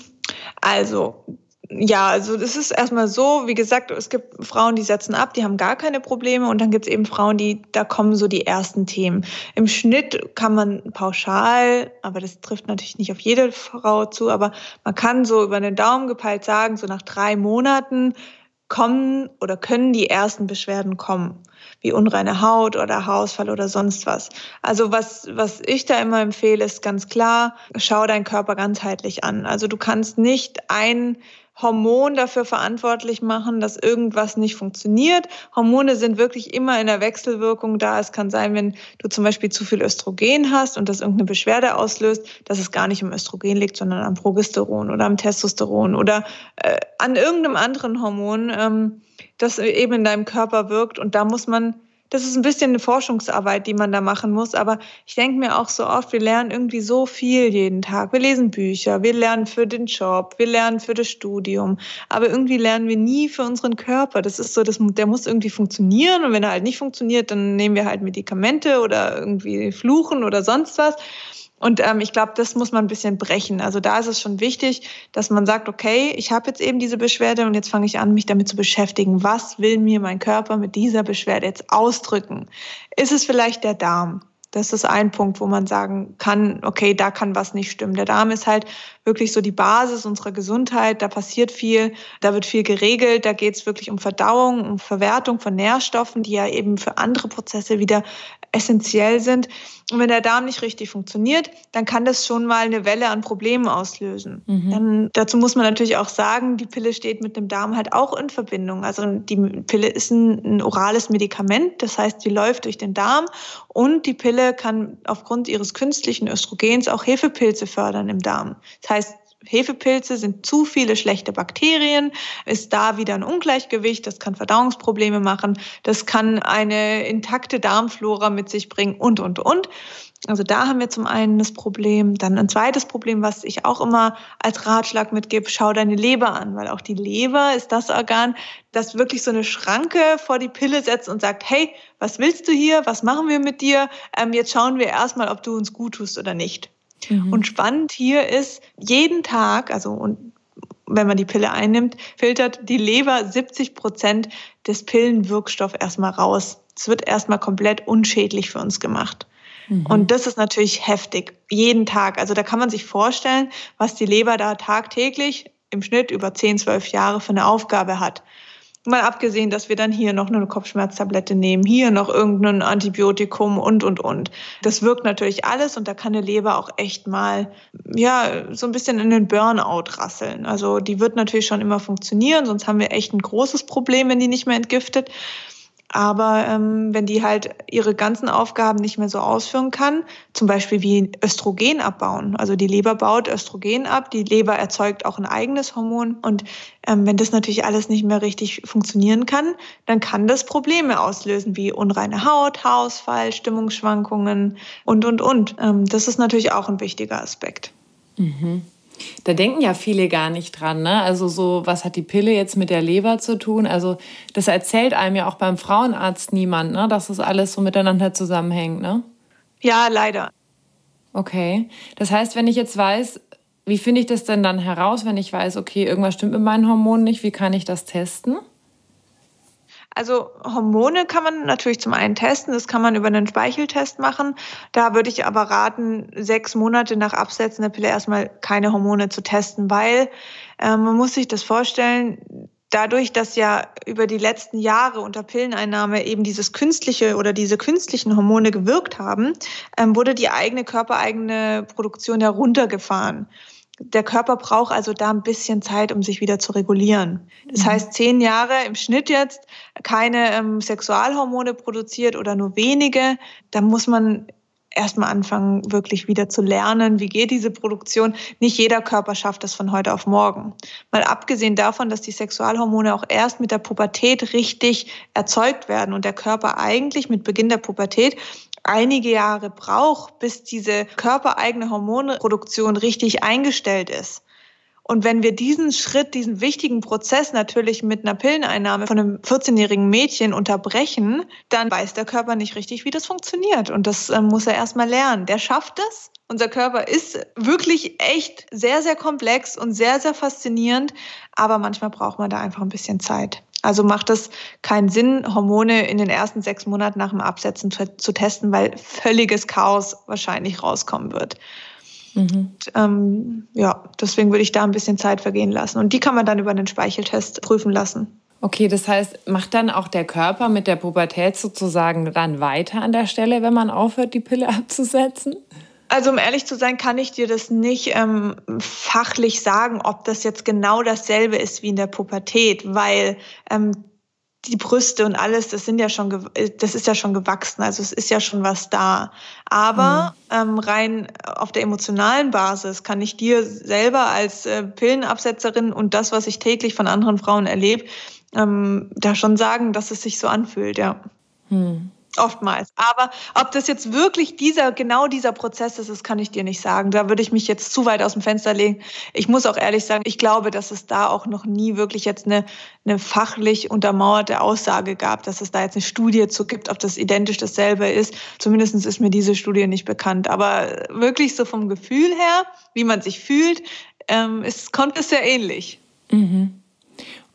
also, Ja, also das ist erstmal so, wie gesagt, es gibt Frauen, die setzen ab, die haben gar keine Probleme und dann gibt es eben Frauen, die, da kommen so die ersten Themen. Im Schnitt kann man pauschal, aber das trifft natürlich nicht auf jede Frau zu, aber man kann so über den Daumen gepeilt sagen, so nach drei Monaten kommen oder können die ersten Beschwerden kommen, wie unreine Haut oder Haarausfall oder sonst was. Also was, was ich da immer empfehle, ist ganz klar, schau deinen Körper ganzheitlich an. Also du kannst nicht ein Hormon dafür verantwortlich machen, dass irgendwas nicht funktioniert. Hormone sind wirklich immer in der Wechselwirkung da. Es kann sein, wenn du zum Beispiel zu viel Östrogen hast und das irgendeine Beschwerde auslöst, dass es gar nicht um Östrogen liegt, sondern am Progesteron oder am Testosteron oder äh, an irgendeinem anderen Hormon, ähm, das eben in deinem Körper wirkt. Und da muss man das ist ein bisschen eine Forschungsarbeit, die man da machen muss. Aber ich denke mir auch so oft, wir lernen irgendwie so viel jeden Tag. Wir lesen Bücher, wir lernen für den Job, wir lernen für das Studium. Aber irgendwie lernen wir nie für unseren Körper. Das ist so, das, der muss irgendwie funktionieren. Und wenn er halt nicht funktioniert, dann nehmen wir halt Medikamente oder irgendwie fluchen oder sonst was. Und ähm, ich glaube, das muss man ein bisschen brechen. Also da ist es schon wichtig, dass man sagt, okay, ich habe jetzt eben diese Beschwerde und jetzt fange ich an, mich damit zu beschäftigen. Was will mir mein Körper mit dieser Beschwerde jetzt ausdrücken? Ist es vielleicht der Darm? Das ist ein Punkt, wo man sagen kann, okay, da kann was nicht stimmen. Der Darm ist halt wirklich so die Basis unserer Gesundheit. Da passiert viel, da wird viel geregelt. Da geht es wirklich um Verdauung, um Verwertung von Nährstoffen, die ja eben für andere Prozesse wieder essentiell sind. Und wenn der Darm nicht richtig funktioniert, dann kann das schon mal eine Welle an Problemen auslösen. Mhm. Dann, dazu muss man natürlich auch sagen, die Pille steht mit dem Darm halt auch in Verbindung. Also die Pille ist ein, ein orales Medikament, das heißt, die läuft durch den Darm und die Pille kann aufgrund ihres künstlichen Östrogens auch Hefepilze fördern im Darm. Das heißt, Hefepilze sind zu viele schlechte Bakterien, ist da wieder ein Ungleichgewicht, das kann Verdauungsprobleme machen, das kann eine intakte Darmflora mit sich bringen und, und, und. Also da haben wir zum einen das Problem. Dann ein zweites Problem, was ich auch immer als Ratschlag mitgebe, schau deine Leber an, weil auch die Leber ist das Organ, das wirklich so eine Schranke vor die Pille setzt und sagt, hey, was willst du hier? Was machen wir mit dir? Ähm, jetzt schauen wir erstmal, ob du uns gut tust oder nicht. Mhm. Und spannend hier ist, jeden Tag, also und wenn man die Pille einnimmt, filtert die Leber 70 Prozent des Pillenwirkstoffs erstmal raus. Es wird erstmal komplett unschädlich für uns gemacht. Mhm. Und das ist natürlich heftig, jeden Tag. Also da kann man sich vorstellen, was die Leber da tagtäglich im Schnitt über 10, 12 Jahre für eine Aufgabe hat. Mal abgesehen, dass wir dann hier noch eine Kopfschmerztablette nehmen, hier noch irgendein Antibiotikum und, und, und. Das wirkt natürlich alles und da kann eine Leber auch echt mal, ja, so ein bisschen in den Burnout rasseln. Also die wird natürlich schon immer funktionieren, sonst haben wir echt ein großes Problem, wenn die nicht mehr entgiftet. Aber ähm, wenn die halt ihre ganzen Aufgaben nicht mehr so ausführen kann, zum Beispiel wie Östrogen abbauen, also die Leber baut Östrogen ab, die Leber erzeugt auch ein eigenes Hormon und ähm, wenn das natürlich alles nicht mehr richtig funktionieren kann, dann kann das Probleme auslösen wie unreine Haut, Haarausfall, Stimmungsschwankungen und, und, und. Ähm, das ist natürlich auch ein wichtiger Aspekt. Mhm. Da denken ja viele gar nicht dran. Ne? Also so, was hat die Pille jetzt mit der Leber zu tun? Also das erzählt einem ja auch beim Frauenarzt niemand, ne? dass das alles so miteinander zusammenhängt. Ne? Ja, leider. Okay. Das heißt, wenn ich jetzt weiß, wie finde ich das denn dann heraus, wenn ich weiß, okay, irgendwas stimmt mit meinen Hormonen nicht, wie kann ich das testen? Also Hormone kann man natürlich zum einen testen, das kann man über einen Speicheltest machen. Da würde ich aber raten, sechs Monate nach Absetzen der Pille erstmal keine Hormone zu testen, weil äh, man muss sich das vorstellen, dadurch, dass ja über die letzten Jahre unter Pilleneinnahme eben dieses künstliche oder diese künstlichen Hormone gewirkt haben, ähm, wurde die eigene körpereigene Produktion heruntergefahren. Der Körper braucht also da ein bisschen Zeit, um sich wieder zu regulieren. Das mhm. heißt, zehn Jahre im Schnitt jetzt keine ähm, Sexualhormone produziert oder nur wenige. Da muss man erstmal anfangen, wirklich wieder zu lernen, wie geht diese Produktion. Nicht jeder Körper schafft das von heute auf morgen. Mal abgesehen davon, dass die Sexualhormone auch erst mit der Pubertät richtig erzeugt werden und der Körper eigentlich mit Beginn der Pubertät einige Jahre braucht, bis diese körpereigene Hormonproduktion richtig eingestellt ist. Und wenn wir diesen Schritt, diesen wichtigen Prozess natürlich mit einer Pilleneinnahme von einem 14-jährigen Mädchen unterbrechen, dann weiß der Körper nicht richtig, wie das funktioniert. Und das äh, muss er erstmal lernen. Der schafft es. Unser Körper ist wirklich echt sehr, sehr komplex und sehr, sehr faszinierend. Aber manchmal braucht man da einfach ein bisschen Zeit. Also macht es keinen Sinn, Hormone in den ersten sechs Monaten nach dem Absetzen zu, zu testen, weil völliges Chaos wahrscheinlich rauskommen wird. Mhm. Ähm, ja, deswegen würde ich da ein bisschen Zeit vergehen lassen. Und die kann man dann über einen Speicheltest prüfen lassen. Okay, das heißt, macht dann auch der Körper mit der Pubertät sozusagen dann weiter an der Stelle, wenn man aufhört, die Pille [LAUGHS] abzusetzen? Also um ehrlich zu sein, kann ich dir das nicht ähm, fachlich sagen, ob das jetzt genau dasselbe ist wie in der Pubertät, weil ähm, die Brüste und alles, das sind ja schon, das ist ja schon gewachsen, also es ist ja schon was da. Aber mhm. ähm, rein auf der emotionalen Basis kann ich dir selber als äh, Pillenabsetzerin und das, was ich täglich von anderen Frauen erlebe, ähm, da schon sagen, dass es sich so anfühlt, ja. Mhm. Oftmals. Aber ob das jetzt wirklich dieser, genau dieser Prozess ist, das kann ich dir nicht sagen. Da würde ich mich jetzt zu weit aus dem Fenster legen. Ich muss auch ehrlich sagen, ich glaube, dass es da auch noch nie wirklich jetzt eine, eine fachlich untermauerte Aussage gab, dass es da jetzt eine Studie zu gibt, ob das identisch dasselbe ist. Zumindest ist mir diese Studie nicht bekannt. Aber wirklich so vom Gefühl her, wie man sich fühlt, ähm, ist, kommt es sehr ähnlich. Mhm.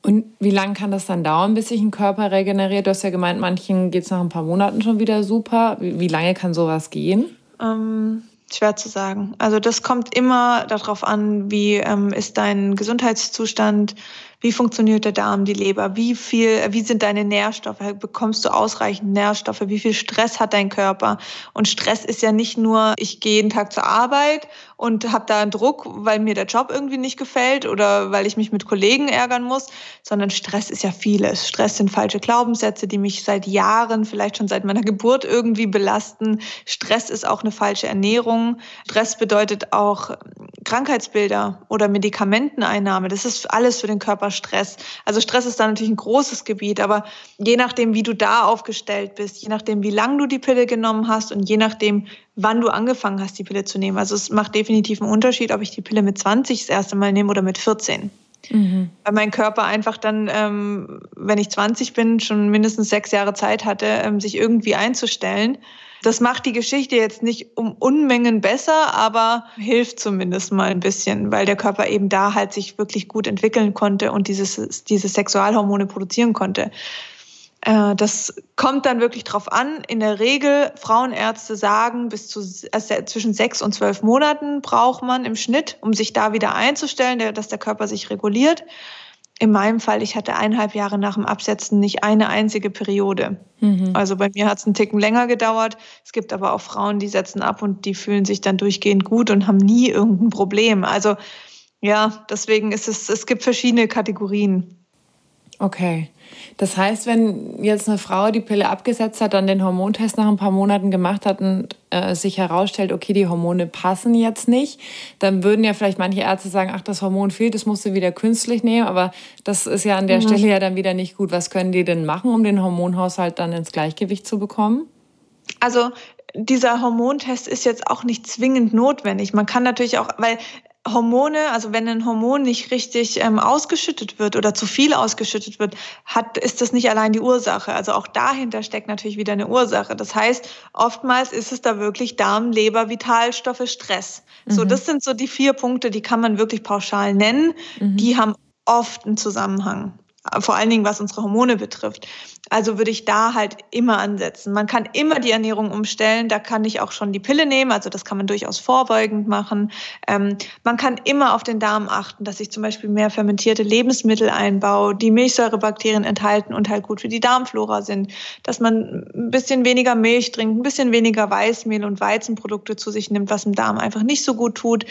Und wie lange kann das dann dauern, bis sich ein Körper regeneriert? Du hast ja gemeint, manchen geht es nach ein paar Monaten schon wieder super. Wie, lange kann sowas gehen? Ähm, schwer zu sagen. Also das kommt immer darauf an, wie ähm, ist dein Gesundheitszustand, wie funktioniert der Darm, die Leber, wie viel, wie sind deine Nährstoffe, bekommst du ausreichend Nährstoffe, wie viel Stress hat dein Körper? Und Stress ist ja nicht nur, ich gehe jeden Tag zur Arbeit und habe da einen Druck, weil mir der Job irgendwie nicht gefällt oder weil ich mich mit Kollegen ärgern muss, sondern Stress ist ja vieles. Stress sind falsche Glaubenssätze, die mich seit Jahren, vielleicht schon seit meiner Geburt irgendwie belasten. Stress ist auch eine falsche Ernährung. Stress bedeutet auch Krankheitsbilder oder Medikamenteneinnahme. Das ist alles für den Körper Stress. Also Stress ist da natürlich ein großes Gebiet, aber je nachdem, wie du da aufgestellt bist, je nachdem, wie lange du die Pille genommen hast und je nachdem, wann du angefangen hast, die Pille zu nehmen. Also es macht definitiv einen Unterschied, ob ich die Pille mit 20 das erste Mal nehme oder mit 14. Mhm. Weil mein Körper einfach dann, ähm, wenn ich 20 bin, schon mindestens sechs Jahre Zeit hatte, ähm, sich irgendwie einzustellen. Das macht die Geschichte jetzt nicht um Unmengen besser, aber hilft zumindest mal ein bisschen, weil der Körper eben da halt sich wirklich gut entwickeln konnte und dieses, diese Sexualhormone produzieren konnte. Äh, das kommt dann wirklich drauf an. In der Regel, Frauenärzte sagen, bis zu also zwischen sechs und zwölf Monaten braucht man im Schnitt, um sich da wieder einzustellen, dass der Körper sich reguliert. In meinem Fall, ich hatte eineinhalb Jahre nach dem Absetzen nicht eine einzige Periode. Mhm. Also bei mir hat es einen Ticken länger gedauert. Es gibt aber auch Frauen, die setzen ab und die fühlen sich dann durchgehend gut und haben nie irgendein Problem. Also ja, deswegen ist es, es gibt verschiedene Kategorien. Okay. Das heißt, wenn jetzt eine Frau die Pille abgesetzt hat, dann den Hormontest nach ein paar Monaten gemacht hat und äh, sich herausstellt, okay, die Hormone passen jetzt nicht, dann würden ja vielleicht manche Ärzte sagen, ach, das Hormon fehlt, das musst du wieder künstlich nehmen, aber das ist ja an der mhm. Stelle ja dann wieder nicht gut. Was können die denn machen, um den Hormonhaushalt dann ins Gleichgewicht zu bekommen? Also dieser Hormontest ist jetzt auch nicht zwingend notwendig. Man kann natürlich auch, weil Hormone, also wenn ein Hormon nicht richtig ähm, ausgeschüttet wird oder zu viel ausgeschüttet wird, hat, ist das nicht allein die Ursache. Also auch dahinter steckt natürlich wieder eine Ursache. Das heißt, oftmals ist es da wirklich Darm, Leber, Vitalstoffe, Stress. Mhm. So, das sind so die vier Punkte, die kann man wirklich pauschal nennen. Mhm. Die haben oft einen Zusammenhang vor allen Dingen was unsere Hormone betrifft. Also würde ich da halt immer ansetzen. Man kann immer die Ernährung umstellen. Da kann ich auch schon die Pille nehmen. Also das kann man durchaus vorbeugend machen. Ähm, man kann immer auf den Darm achten, dass ich zum Beispiel mehr fermentierte Lebensmittel einbaue, die Milchsäurebakterien enthalten und halt gut für die Darmflora sind. Dass man ein bisschen weniger Milch trinkt, ein bisschen weniger Weißmehl und Weizenprodukte zu sich nimmt, was im Darm einfach nicht so gut tut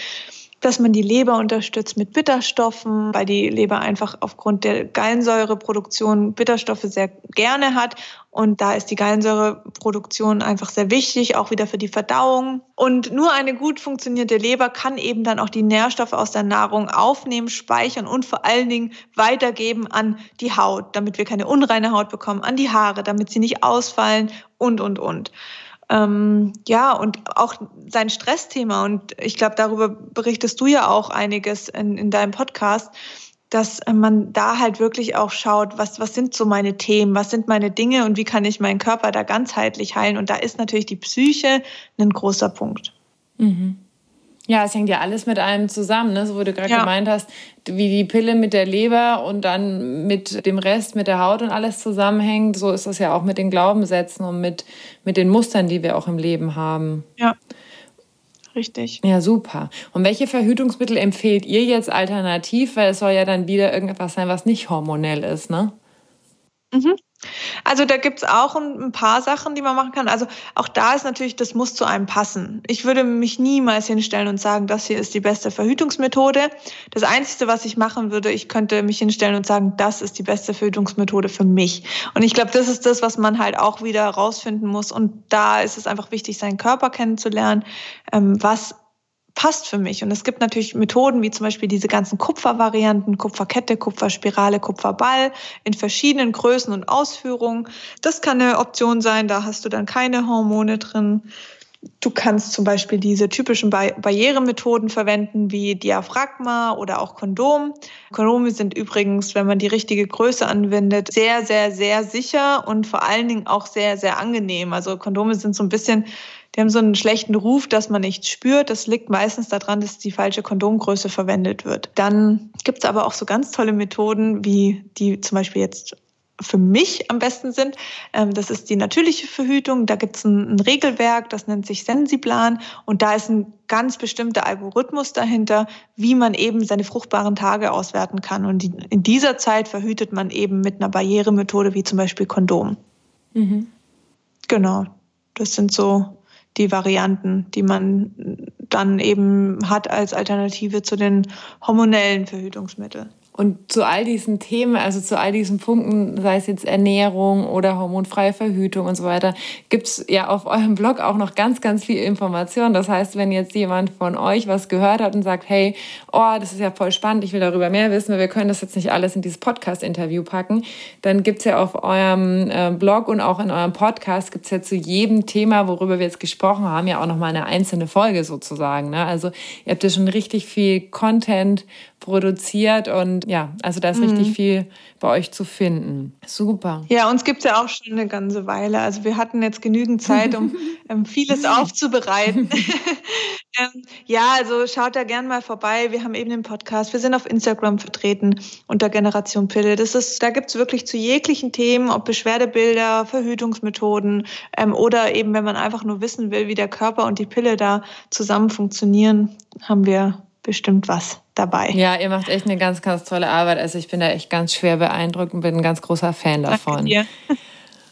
dass man die Leber unterstützt mit Bitterstoffen, weil die Leber einfach aufgrund der Gallensäureproduktion Bitterstoffe sehr gerne hat. Und da ist die Gallensäureproduktion einfach sehr wichtig, auch wieder für die Verdauung. Und nur eine gut funktionierte Leber kann eben dann auch die Nährstoffe aus der Nahrung aufnehmen, speichern und vor allen Dingen weitergeben an die Haut, damit wir keine unreine Haut bekommen, an die Haare, damit sie nicht ausfallen und, und, und. Ähm, ja, und auch sein Stressthema. Und ich glaube, darüber berichtest du ja auch einiges in, in deinem Podcast dass man da halt wirklich auch schaut, was, was sind so meine Themen, was sind meine Dinge und wie kann ich meinen Körper da ganzheitlich heilen. Und da ist natürlich die Psyche ein großer Punkt. Mhm. Ja, es hängt ja alles mit einem zusammen, ne? so wo du gerade ja. gemeint hast, wie die Pille mit der Leber und dann mit dem Rest, mit der Haut und alles zusammenhängt. So ist das ja auch mit den Glaubenssätzen und mit, mit den Mustern, die wir auch im Leben haben. Ja. Richtig. Ja, super. Und welche Verhütungsmittel empfehlt ihr jetzt alternativ? Weil es soll ja dann wieder irgendetwas sein, was nicht hormonell ist, ne? Mhm. Also da gibt es auch ein, paar Sachen, die man machen kann. Also auch da ist natürlich, das muss zu einem passen. Ich würde mich niemals hinstellen und sagen, das hier ist die beste Verhütungsmethode. Das Einzige, was ich machen würde, ich könnte mich hinstellen und sagen, das ist die beste Verhütungsmethode für mich. Und ich glaube, das ist das, was man halt auch wieder rausfinden muss. Und da ist es einfach wichtig, seinen Körper kennenzulernen, ähm, was passt für mich. Und es gibt natürlich Methoden wie zum Beispiel diese ganzen Kupfervarianten, Kupferkette, Kupferspirale, Kupferball in verschiedenen Größen und Ausführungen. Das kann eine Option sein, da hast du dann keine Hormone drin. Du kannst zum Beispiel diese typischen Barrieremethoden verwenden wie Diaphragma oder auch Kondom. Kondome sind übrigens, wenn man die richtige Größe anwendet, sehr, sehr, sehr sicher und vor allen Dingen auch sehr, sehr angenehm. Also Kondome sind so ein bisschen die haben so einen schlechten Ruf, dass man nichts spürt. Das liegt meistens daran, dass die falsche Kondomgröße verwendet wird. Dann gibt es aber auch so ganz tolle Methoden, wie die zum Beispiel jetzt für mich am besten sind. Ähm, das ist die natürliche Verhütung. Da gibt es ein, Regelwerk, das nennt sich Sensiplan. Und da ist ein ganz bestimmter Algorithmus dahinter, wie man eben seine fruchtbaren Tage auswerten kann. Und in dieser Zeit verhütet man eben mit einer Barrieremethode wie zum Beispiel Kondom. Mhm. Genau. Das sind so die Varianten, die man dann eben hat als Alternative zu den hormonellen Verhütungsmitteln. Und zu all diesen Themen, also zu all diesen Punkten, sei es jetzt Ernährung oder hormonfreie Verhütung und so weiter, gibt es ja auf eurem Blog auch noch ganz, ganz viel Information. Das heißt, wenn jetzt jemand von euch was gehört hat und sagt, hey, oh, das ist ja voll spannend, ich will darüber mehr wissen, weil wir können das jetzt nicht alles in dieses Podcast-Interview packen, dann gibt es ja auf eurem äh, Blog und auch in eurem Podcast, gibt es ja zu jedem Thema, worüber wir jetzt gesprochen haben, ja auch nochmal eine einzelne Folge sozusagen. Ne? Also ihr habt ja schon richtig viel Content produziert und ja, also da ist mhm. richtig viel bei euch zu finden. Super. Ja, uns gibt es ja auch schon eine ganze Weile. Also wir hatten jetzt genügend Zeit, um [LAUGHS] ähm, vieles aufzubereiten. [LAUGHS] [LAUGHS] ähm, ja, also schaut da gern mal vorbei. Wir haben eben den Podcast. Wir sind auf Instagram vertreten unter Generation Pille. Das ist, da gibt es wirklich zu jeglichen Themen, ob Beschwerdebilder, Verhütungsmethoden ähm, oder eben, wenn man einfach nur wissen will, wie der Körper und die Pille da zusammen funktionieren, haben wir bestimmt was dabei. Ja, ihr macht echt eine ganz, ganz tolle Arbeit. Also ich bin da echt ganz schwer beeindruckt und bin ein ganz großer Fan davon. Danke dir. [LAUGHS]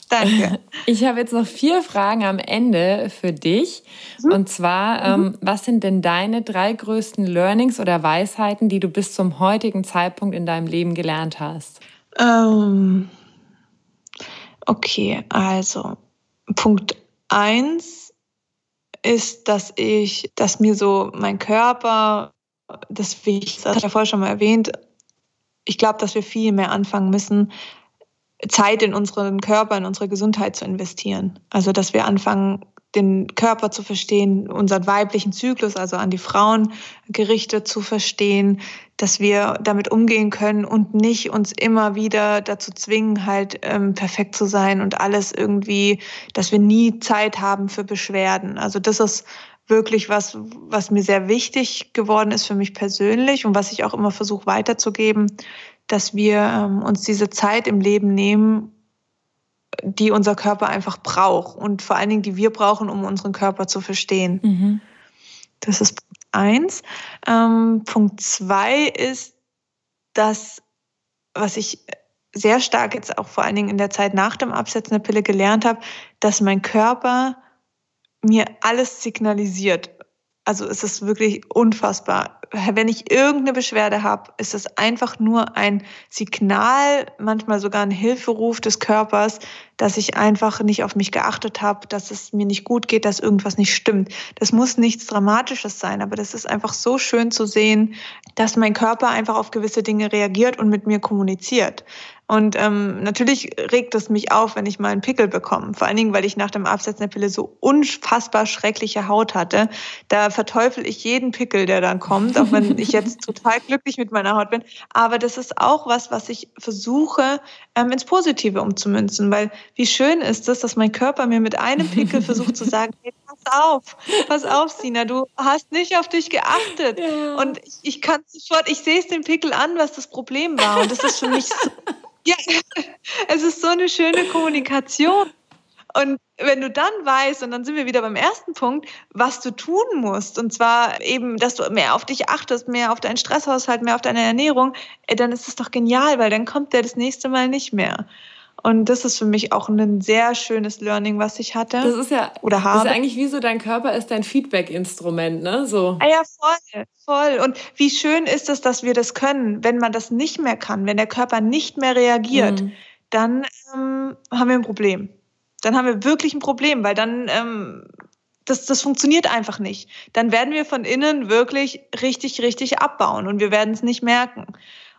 Danke. Ich habe jetzt noch vier Fragen am Ende für dich. Mhm. Und zwar, mhm. ähm, was sind denn deine drei größten Learnings oder Weisheiten, die du bis zum heutigen Zeitpunkt in deinem Leben gelernt hast? Ähm, okay, also Punkt eins ist, dass ich, dass mir so mein Körper das das habe ich ja vorher schon mal erwähnt, ich glaube, dass wir viel mehr anfangen müssen, Zeit in unseren Körper, in unsere Gesundheit zu investieren. Also, dass wir anfangen, den Körper zu verstehen, unseren weiblichen Zyklus, also an die Frauen gerichtet zu verstehen, dass wir damit umgehen können und nicht uns immer wieder dazu zwingen, halt ähm, perfekt zu sein und alles irgendwie, dass wir nie Zeit haben für Beschwerden. Also das ist wirklich was, was mir sehr wichtig geworden ist für mich persönlich und was ich auch immer versuche weiterzugeben, dass wir ähm, uns diese Zeit im Leben nehmen, die unser Körper einfach braucht und vor allen Dingen, die wir brauchen, um unseren Körper zu verstehen. Mhm. Das ist Punkt eins. Ähm, Punkt zwei ist, dass, was ich sehr stark jetzt auch vor allen Dingen in der Zeit nach dem Absetzen der Pille gelernt habe, dass mein Körper mir alles signalisiert. Also es ist wirklich unfassbar. Wenn ich irgendeine Beschwerde habe, ist es einfach nur ein Signal, manchmal sogar ein Hilferuf des Körpers, dass ich einfach nicht auf mich geachtet habe, dass es mir nicht gut geht, dass irgendwas nicht stimmt. Das muss nichts Dramatisches sein, aber das ist einfach so schön zu sehen, dass mein Körper einfach auf gewisse Dinge reagiert und mit mir kommuniziert. Und ähm, natürlich regt es mich auf, wenn ich mal einen Pickel bekomme. Vor allen Dingen, weil ich nach dem Absetzen der Pille so unfassbar schreckliche Haut hatte. Da verteufel ich jeden Pickel, der dann kommt, auch wenn ich [LAUGHS] jetzt total glücklich mit meiner Haut bin. Aber das ist auch was, was ich versuche, ähm, ins Positive umzumünzen. Weil wie schön ist es, dass mein Körper mir mit einem Pickel [LAUGHS] versucht zu sagen, hey, pass auf, pass auf, Sina, du hast nicht auf dich geachtet. Ja. Und ich, ich kann sofort, ich sehe es dem Pickel an, was das Problem war. Und das ist für mich so ja, [LAUGHS] es ist so eine schöne Kommunikation. Und wenn du dann weißt, und dann sind wir wieder beim ersten Punkt, was du tun musst, und zwar eben, dass du mehr auf dich achtest, mehr auf deinen Stresshaushalt, mehr auf deine Ernährung, äh, dann ist es doch genial, weil dann kommt der das nächste Mal nicht mehr. Und das ist für mich auch ein sehr schönes Learning, was ich hatte. Das ist ja, oder habe. Das ist eigentlich wie so, dein Körper ist dein Feedback-Instrument, ne? So. Ah ja, voll, voll. Und wie schön ist es, dass wir das können. Wenn man das nicht mehr kann, wenn der Körper nicht mehr reagiert, mhm. dann ähm, haben wir ein Problem. Dann haben wir wirklich ein Problem, weil dann ähm, das, das funktioniert einfach nicht. Dann werden wir von innen wirklich richtig, richtig abbauen und wir werden es nicht merken.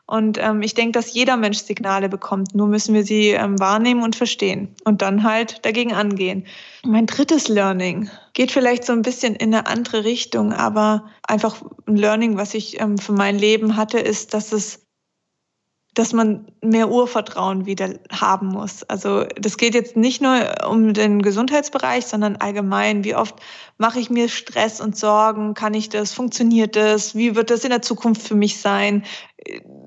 Und ähm, ich denke, dass jeder Mensch Signale bekommt. Nur müssen wir sie ähm, wahrnehmen und verstehen und dann halt dagegen angehen. Mein drittes Learning geht vielleicht so ein bisschen in eine andere Richtung, aber einfach ein Learning, was ich ähm, für mein Leben hatte, ist, dass es dass man mehr Urvertrauen wieder haben muss. Also das geht jetzt nicht nur um den Gesundheitsbereich, sondern allgemein. Wie oft mache ich mir Stress und Sorgen? Kann ich das? Funktioniert das? Wie wird das in der Zukunft für mich sein?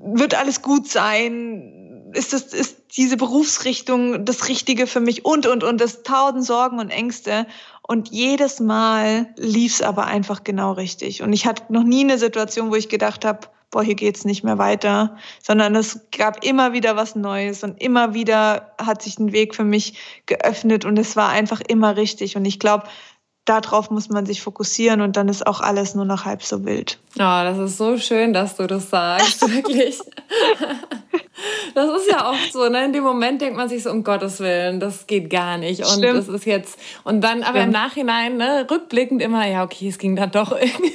Wird alles gut sein? Ist das, ist diese Berufsrichtung das Richtige für mich? Und, und, und, das tausend Sorgen und Ängste. Und jedes Mal lief es aber einfach genau richtig. Und ich hatte noch nie eine Situation, wo ich gedacht habe, boah, hier geht's nicht mehr weiter, sondern es gab immer wieder was Neues und immer wieder hat sich ein Weg für mich geöffnet und es war einfach immer richtig. Und ich glaube, darauf muss man sich fokussieren und dann ist auch alles nur noch halb so wild. Oh, das ist so schön, dass du das sagst, [LAUGHS] wirklich. Das ist ja oft so, ne? In dem Moment denkt man sich so, um Gottes Willen, das geht gar nicht. Und Stimmt. das ist jetzt, und dann aber Stimmt. im Nachhinein, ne, rückblickend immer, ja, okay, es ging dann doch [LAUGHS] irgendwie.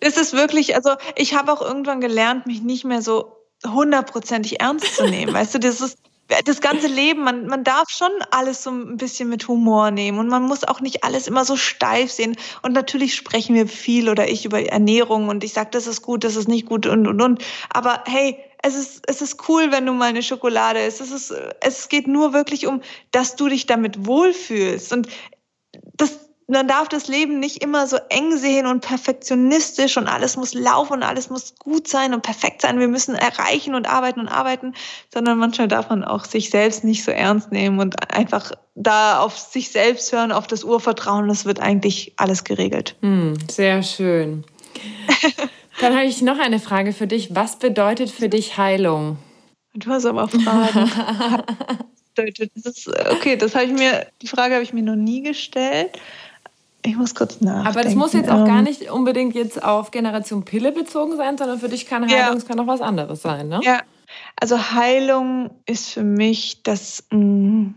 Es ist wirklich, also ich habe auch irgendwann gelernt, mich nicht mehr so hundertprozentig ernst zu nehmen. Weißt du, das ist das ganze Leben, man, man darf schon alles so ein bisschen mit Humor nehmen und man muss auch nicht alles immer so steif sehen. Und natürlich sprechen wir viel oder ich über Ernährung und ich sage, das ist gut, das ist nicht gut und und und. Aber hey, es ist, es ist cool, wenn du mal eine Schokolade isst. Es, ist, es geht nur wirklich um, dass du dich damit wohlfühlst. Und man darf das Leben nicht immer so eng sehen und perfektionistisch und alles muss laufen und alles muss gut sein und perfekt sein. Wir müssen erreichen und arbeiten und arbeiten, sondern manchmal darf man auch sich selbst nicht so ernst nehmen und einfach da auf sich selbst hören, auf das Urvertrauen. Das wird eigentlich alles geregelt. Hm, sehr schön. [LAUGHS] Dann habe ich noch eine Frage für dich. Was bedeutet für dich Heilung? Du hast aber Fragen. [LAUGHS] das ist, okay, das habe ich mir, die Frage habe ich mir noch nie gestellt. Ich muss kurz nachdenken. Aber das muss jetzt auch gar ähm, nicht unbedingt jetzt auf Generation Pille bezogen sein, sondern für dich kann Heilung, ja. es kann auch was anderes sein, ne? Ja. Also Heilung ist für mich das, mm,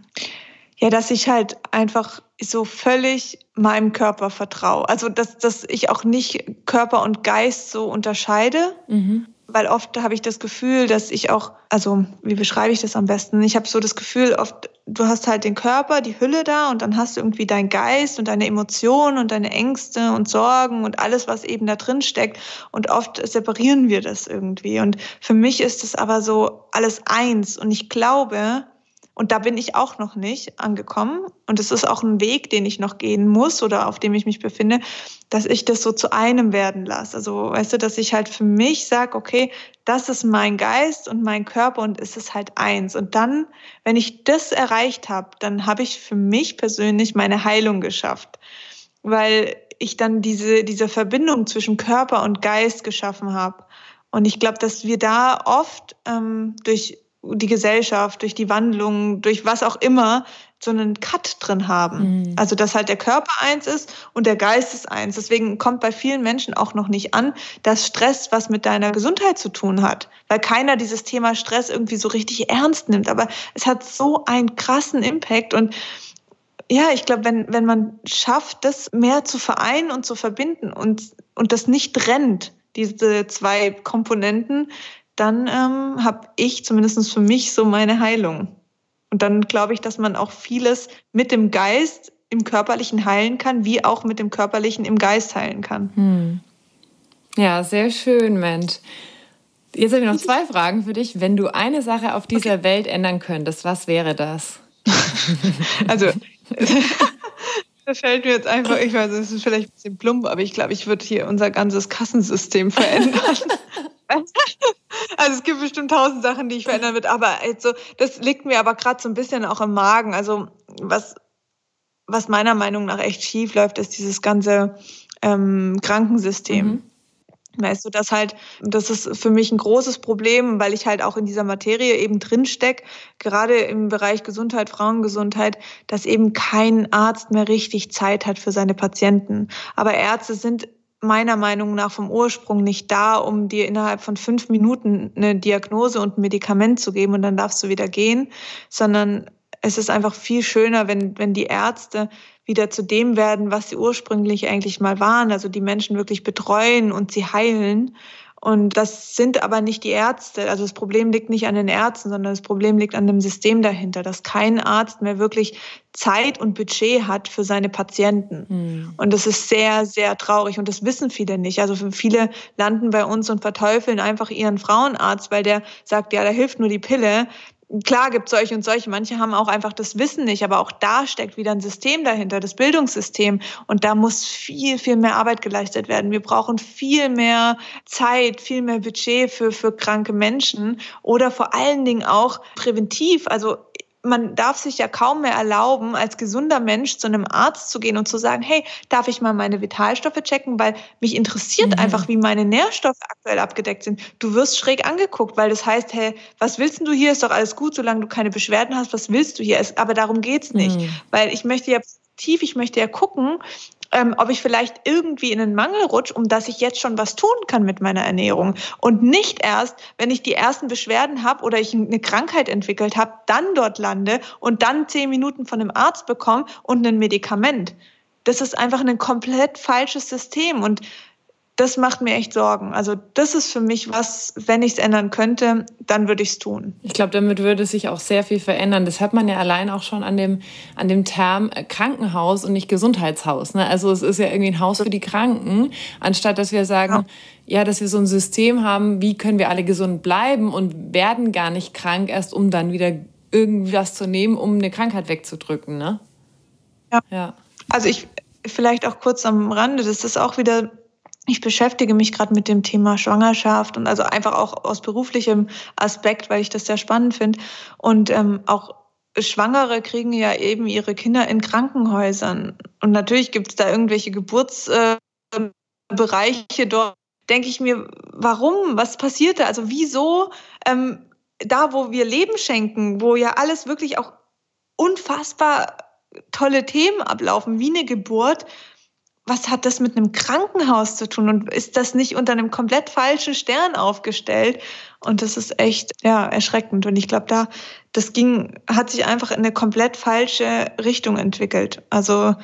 ja, dass ich halt einfach so völlig meinem Körper vertraue. Also dass, dass ich auch nicht Körper und Geist so unterscheide. Mhm weil oft habe ich das Gefühl, dass ich auch, also wie beschreibe ich das am besten? Ich habe so das Gefühl, oft du hast halt den Körper, die Hülle da und dann hast du irgendwie deinen Geist und deine Emotionen und deine Ängste und Sorgen und alles, was eben da drin steckt. Und oft separieren wir das irgendwie. Und für mich ist es aber so alles eins. Und ich glaube, und da bin ich auch noch nicht angekommen. Und es ist auch ein Weg, den ich noch gehen muss oder auf dem ich mich befinde, dass ich das so zu einem werden lasse. Also, weißt du, dass ich halt für mich sage, okay, das ist mein Geist und mein Körper und es ist halt eins. Und dann, wenn ich das erreicht habe, dann habe ich für mich persönlich meine Heilung geschafft. Weil ich dann diese, diese Verbindung zwischen Körper und Geist geschaffen habe. Und ich glaube, dass wir da oft ähm, durch die Gesellschaft, durch die Wandlung, durch was auch immer, so einen Cut drin haben. Mhm. Also, dass halt der Körper eins ist und der Geist ist eins. Deswegen kommt bei vielen Menschen auch noch nicht an, dass Stress was mit deiner Gesundheit zu tun hat, weil keiner dieses Thema Stress irgendwie so richtig ernst nimmt. Aber es hat so einen krassen Impact und ja, ich glaube, wenn, wenn man schafft, das mehr zu vereinen und zu verbinden und, und das nicht trennt, diese zwei Komponenten, dann ähm, habe ich zumindest für mich so meine Heilung. Und dann glaube ich, dass man auch vieles mit dem Geist im Körperlichen heilen kann, wie auch mit dem Körperlichen im Geist heilen kann. Hm. Ja, sehr schön, Mensch. Jetzt habe ich noch zwei Fragen für dich. Wenn du eine Sache auf dieser okay. Welt ändern könntest, was wäre das? [LAUGHS] also, [LAUGHS] da fällt mir jetzt einfach, ich weiß, es ist vielleicht ein bisschen plump, aber ich glaube, ich würde hier unser ganzes Kassensystem verändern. [LAUGHS] Also es gibt bestimmt tausend Sachen, die ich verändern würde, aber also, das liegt mir aber gerade so ein bisschen auch im Magen. Also was, was meiner Meinung nach echt schief läuft, ist dieses ganze ähm, Krankensystem. Mhm. Weißt du, das halt, das ist für mich ein großes Problem, weil ich halt auch in dieser Materie eben drinsteck, gerade im Bereich Gesundheit, Frauengesundheit, dass eben kein Arzt mehr richtig Zeit hat für seine Patienten. Aber Ärzte sind meiner Meinung nach vom Ursprung nicht da, um dir innerhalb von fünf Minuten eine Diagnose und ein Medikament zu geben und dann darfst du wieder gehen, sondern es ist einfach viel schöner, wenn, wenn die Ärzte wieder zu dem werden, was sie ursprünglich eigentlich mal waren, also die Menschen wirklich betreuen und sie heilen. Und das sind aber nicht die Ärzte. Also das Problem liegt nicht an den Ärzten, sondern das Problem liegt an dem System dahinter, dass kein Arzt mehr wirklich Zeit und Budget hat für seine Patienten. Mhm. Und das ist sehr, sehr traurig. Und das wissen viele nicht. Also viele landen bei uns und verteufeln einfach ihren Frauenarzt, weil der sagt, ja, da hilft nur die Pille klar gibt es solche und solche. Manche haben auch einfach das Wissen nicht, aber auch da steckt wieder ein System dahinter, das Bildungssystem. Und da muss viel, viel mehr Arbeit geleistet werden. Wir brauchen viel mehr Zeit, viel mehr Budget für, für kranke Menschen oder vor allen Dingen auch präventiv. Also man darf sich ja kaum mehr erlauben, als gesunder Mensch zu einem Arzt zu gehen und zu sagen, hey, darf ich mal meine Vitalstoffe checken, weil mich interessiert mhm. einfach, wie meine Nährstoffe aktuell abgedeckt sind. Du wirst schräg angeguckt, weil das heißt, hey, was willst du hier? Ist doch alles gut, solange du keine Beschwerden hast. Was willst du hier? Aber darum geht's nicht, mhm. weil ich möchte ja tief, ich möchte ja gucken, ähm, ob ich vielleicht irgendwie in einen Mangel rutsche, um dass ich jetzt schon was tun kann mit meiner Ernährung. Und nicht erst, wenn ich die ersten Beschwerden habe oder ich eine Krankheit entwickelt habe, dann dort lande und dann zehn Minuten von einem Arzt bekomme und ein Medikament. Das ist einfach ein komplett falsches System. Und das macht mir echt Sorgen. Also das ist für mich was, wenn ich es ändern könnte, dann würde ich es tun. Ich glaube, damit würde sich auch sehr viel verändern. Das hat man ja allein auch schon an dem, an dem Term Krankenhaus und nicht Gesundheitshaus. Ne? Also es ist ja irgendwie ein Haus für die Kranken, anstatt dass wir sagen, ja. ja, dass wir so ein System haben, wie können wir alle gesund bleiben und werden gar nicht krank, erst um dann wieder irgendwas zu nehmen, um eine Krankheit wegzudrücken. Ne? Ja. ja. Also ich vielleicht auch kurz am Rande, das ist auch wieder ich beschäftige mich gerade mit dem Thema Schwangerschaft und also einfach auch aus beruflichem Aspekt, weil ich das sehr spannend finde. Und ähm, auch Schwangere kriegen ja eben ihre Kinder in Krankenhäusern. Und natürlich gibt es da irgendwelche Geburtsbereiche äh, dort. Denke ich mir, warum? Was passiert da? Also wieso ähm, da, wo wir Leben schenken, wo ja alles wirklich auch unfassbar tolle Themen ablaufen, wie eine Geburt, was hat das mit einem Krankenhaus zu tun und ist das nicht unter einem komplett falschen Stern aufgestellt? Und das ist echt ja erschreckend. Und ich glaube, da das ging, hat sich einfach in eine komplett falsche Richtung entwickelt. Also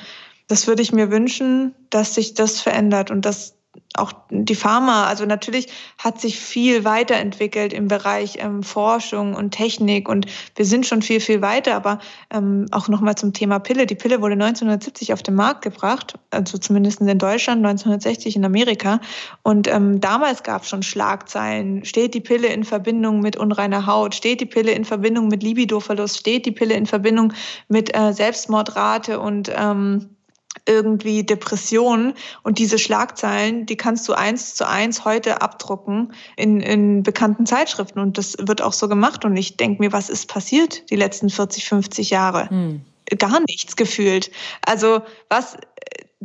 das würde ich mir wünschen, dass sich das verändert und dass auch die Pharma, also natürlich hat sich viel weiterentwickelt im Bereich ähm, Forschung und Technik und wir sind schon viel, viel weiter, aber ähm, auch nochmal zum Thema Pille. Die Pille wurde 1970 auf den Markt gebracht, also zumindest in Deutschland, 1960 in Amerika. Und ähm, damals gab es schon Schlagzeilen. Steht die Pille in Verbindung mit unreiner Haut? Steht die Pille in Verbindung mit Libidoverlust? Steht die Pille in Verbindung mit äh, Selbstmordrate und ähm, irgendwie Depressionen. Und diese Schlagzeilen, die kannst du eins zu eins heute abdrucken in, in bekannten Zeitschriften. Und das wird auch so gemacht. Und ich denke mir, was ist passiert die letzten 40, 50 Jahre? Hm. Gar nichts gefühlt. Also was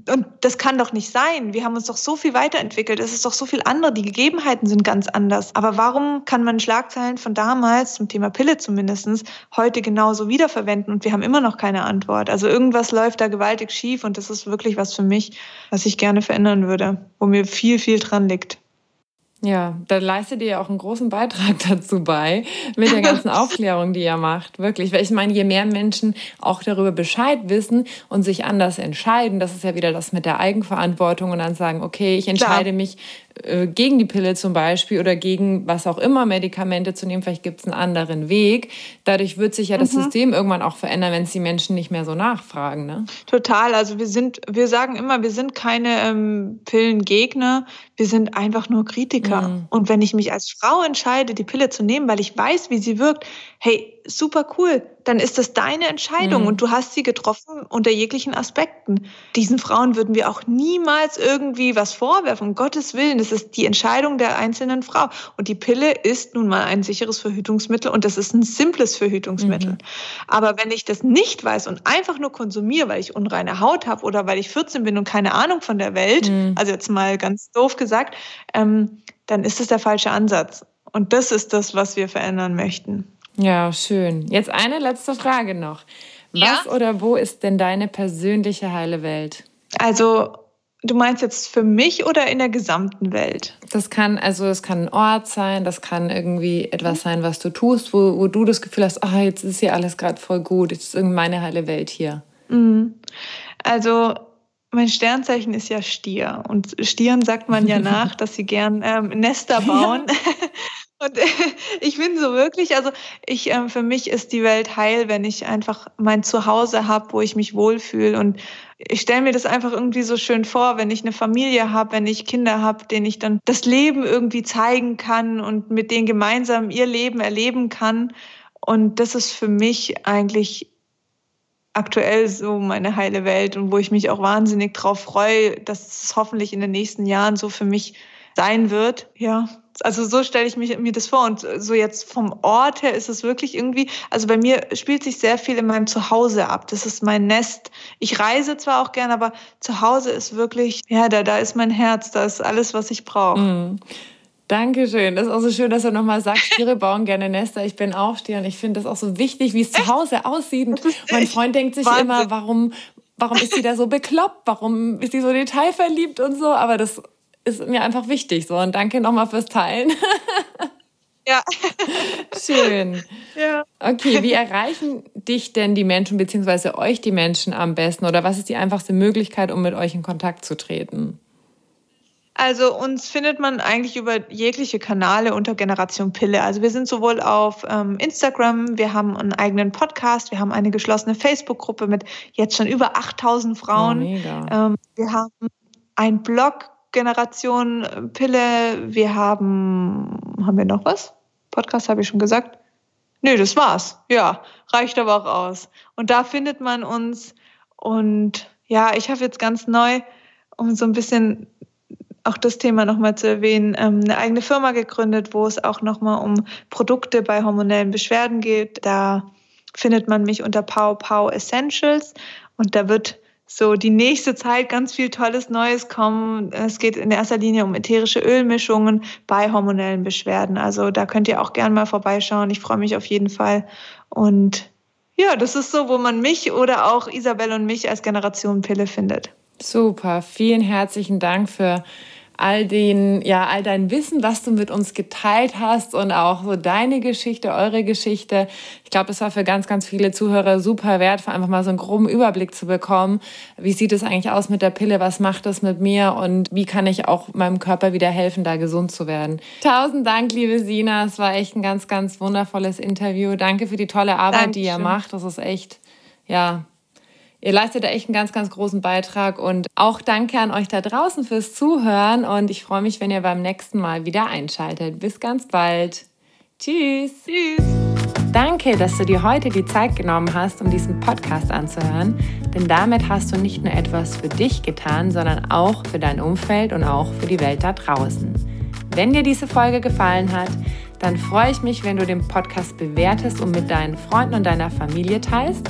und das kann doch nicht sein. Wir haben uns doch so viel weiterentwickelt. Es ist doch so viel andere. Die Gegebenheiten sind ganz anders. Aber warum kann man Schlagzeilen von damals, zum Thema Pille zumindest, heute genauso wiederverwenden und wir haben immer noch keine Antwort? Also irgendwas läuft da gewaltig schief und das ist wirklich was für mich, was ich gerne verändern würde, wo mir viel, viel dran liegt. Ja, da leistet ihr ja auch einen großen Beitrag [LAUGHS] dazu bei, mit der ganzen [LAUGHS] Aufklärung, die ihr macht. Wirklich. Weil ich meine, je mehr Menschen auch darüber Bescheid wissen und sich anders entscheiden, das ist ja wieder das mit der Eigenverantwortung und dann sagen, okay, ich entscheide Klar. mich äh, gegen die Pille zum Beispiel oder gegen was auch immer Medikamente zu nehmen, vielleicht gibt es einen anderen Weg. Dadurch wird sich ja das mhm. System irgendwann auch verändern, wenn es die Menschen nicht mehr so nachfragen. Ne? Total. Also wir sind, wir sagen immer, wir sind keine ähm, Pillengegner, wir sind einfach nur Kritiker. Mhm. Und wenn ich mich als Frau entscheide, die Pille zu nehmen, weil ich weiß, wie sie wirkt, hey, super cool, dann ist das deine Entscheidung mhm. und du hast sie getroffen unter jeglichen Aspekten. Diesen Frauen würden wir auch niemals irgendwie was vorwerfen, um Gottes Willen. Das ist die Entscheidung der einzelnen Frau. Und die Pille ist nun mal ein sicheres Verhütungsmittel und das ist ein simples Verhütungsmittel. Mhm. Aber wenn ich das nicht weiß und einfach nur konsumiere, weil ich unreine Haut habe oder weil ich 14 bin und keine Ahnung von der Welt, mhm. also jetzt mal ganz doof gesagt, ähm, dann ist es der falsche Ansatz. Und das ist das, was wir verändern möchten. Ja, schön. Jetzt eine letzte Frage noch. Was ja? oder wo ist denn deine persönliche heile Welt? Also, du meinst jetzt für mich oder in der gesamten Welt? Das kann, also es kann ein Ort sein, das kann irgendwie etwas sein, was du tust, wo, wo du das Gefühl hast, oh, jetzt ist hier alles gerade voll gut, jetzt ist irgendwie meine heile Welt hier. Mhm. Also mein Sternzeichen ist ja Stier. Und Stieren sagt man ja [LAUGHS] nach, dass sie gern ähm, Nester bauen. Ja. [LAUGHS] Und [LAUGHS] ich bin so wirklich, also ich, ähm, für mich ist die Welt heil, wenn ich einfach mein Zuhause habe, wo ich mich wohlfühle. Und ich stelle mir das einfach irgendwie so schön vor, wenn ich eine Familie habe, wenn ich Kinder habe, denen ich dann das Leben irgendwie zeigen kann und mit denen gemeinsam ihr Leben erleben kann. Und das ist für mich eigentlich aktuell so meine heile Welt und wo ich mich auch wahnsinnig drauf freue, dass es hoffentlich in den nächsten Jahren so für mich sein wird. Ja, also so stelle ich mich, mir das vor. Und so jetzt vom Ort her ist es wirklich irgendwie, also bei mir spielt sich sehr viel in meinem Zuhause ab. Das ist mein Nest. Ich reise zwar auch gern, aber zu Hause ist wirklich, ja, da, da ist mein Herz, da ist alles, was ich brauche. Mhm. Dankeschön. Das ist auch so schön, dass du nochmal sagst, [LAUGHS] Tiere bauen gerne Nester. Ich bin auch Stier und ich finde das auch so wichtig, wie es zu Hause aussieht. Und mein Freund denkt sich Wahnsinn. immer, warum, warum ist sie da so bekloppt? Warum ist sie so detailverliebt und so? Aber das ist mir einfach wichtig. So, und danke nochmal fürs Teilen. [LAUGHS] Ja. Schön. Ja. Okay, wie erreichen dich denn die Menschen, beziehungsweise euch die Menschen am besten? Oder was ist die einfachste Möglichkeit, um mit euch in Kontakt zu treten? Also uns findet man eigentlich über jegliche Kanäle unter Generation Pille. Also wir sind sowohl auf ähm, Instagram, wir haben einen eigenen Podcast, wir haben eine geschlossene Facebook-Gruppe mit jetzt schon über 8000 Frauen. Oh, mega. Ähm, wir haben einen Blog Generation äh, Pille. Wir haben, haben wir noch was? Podcast habe ich schon gesagt. Nö, das war's. Ja, reicht aber auch aus. Und da findet man uns. Und ja, ich habe jetzt ganz neu, um so ein bisschen auch das Thema nochmal zu erwähnen, ähm, eine eigene Firma gegründet, wo es auch nochmal um Produkte bei hormonellen Beschwerden geht. Da findet man mich unter Pow Pow Essentials und da wird so die nächste Zeit ganz viel tolles Neues kommen. Es geht in erster Linie um ätherische Ölmischungen bei hormonellen Beschwerden. Also da könnt ihr auch gerne mal vorbeischauen. Ich freue mich auf jeden Fall. Und ja, das ist so, wo man mich oder auch Isabel und mich als Generation Pille findet. Super, vielen herzlichen Dank für all den, ja, all dein Wissen, was du mit uns geteilt hast und auch so deine Geschichte, eure Geschichte. Ich glaube, es war für ganz, ganz viele Zuhörer super wertvoll, einfach mal so einen groben Überblick zu bekommen. Wie sieht es eigentlich aus mit der Pille? Was macht das mit mir? Und wie kann ich auch meinem Körper wieder helfen, da gesund zu werden? Tausend Dank, liebe Sina. Es war echt ein ganz, ganz wundervolles Interview. Danke für die tolle Arbeit, Dankeschön. die ihr macht. Das ist echt, ja, Ihr leistet da echt einen ganz, ganz großen Beitrag und auch danke an euch da draußen fürs Zuhören und ich freue mich, wenn ihr beim nächsten Mal wieder einschaltet. Bis ganz bald. Tschüss. Tschüss. Danke, dass du dir heute die Zeit genommen hast, um diesen Podcast anzuhören, denn damit hast du nicht nur etwas für dich getan, sondern auch für dein Umfeld und auch für die Welt da draußen. Wenn dir diese Folge gefallen hat, dann freue ich mich, wenn du den Podcast bewertest und mit deinen Freunden und deiner Familie teilst.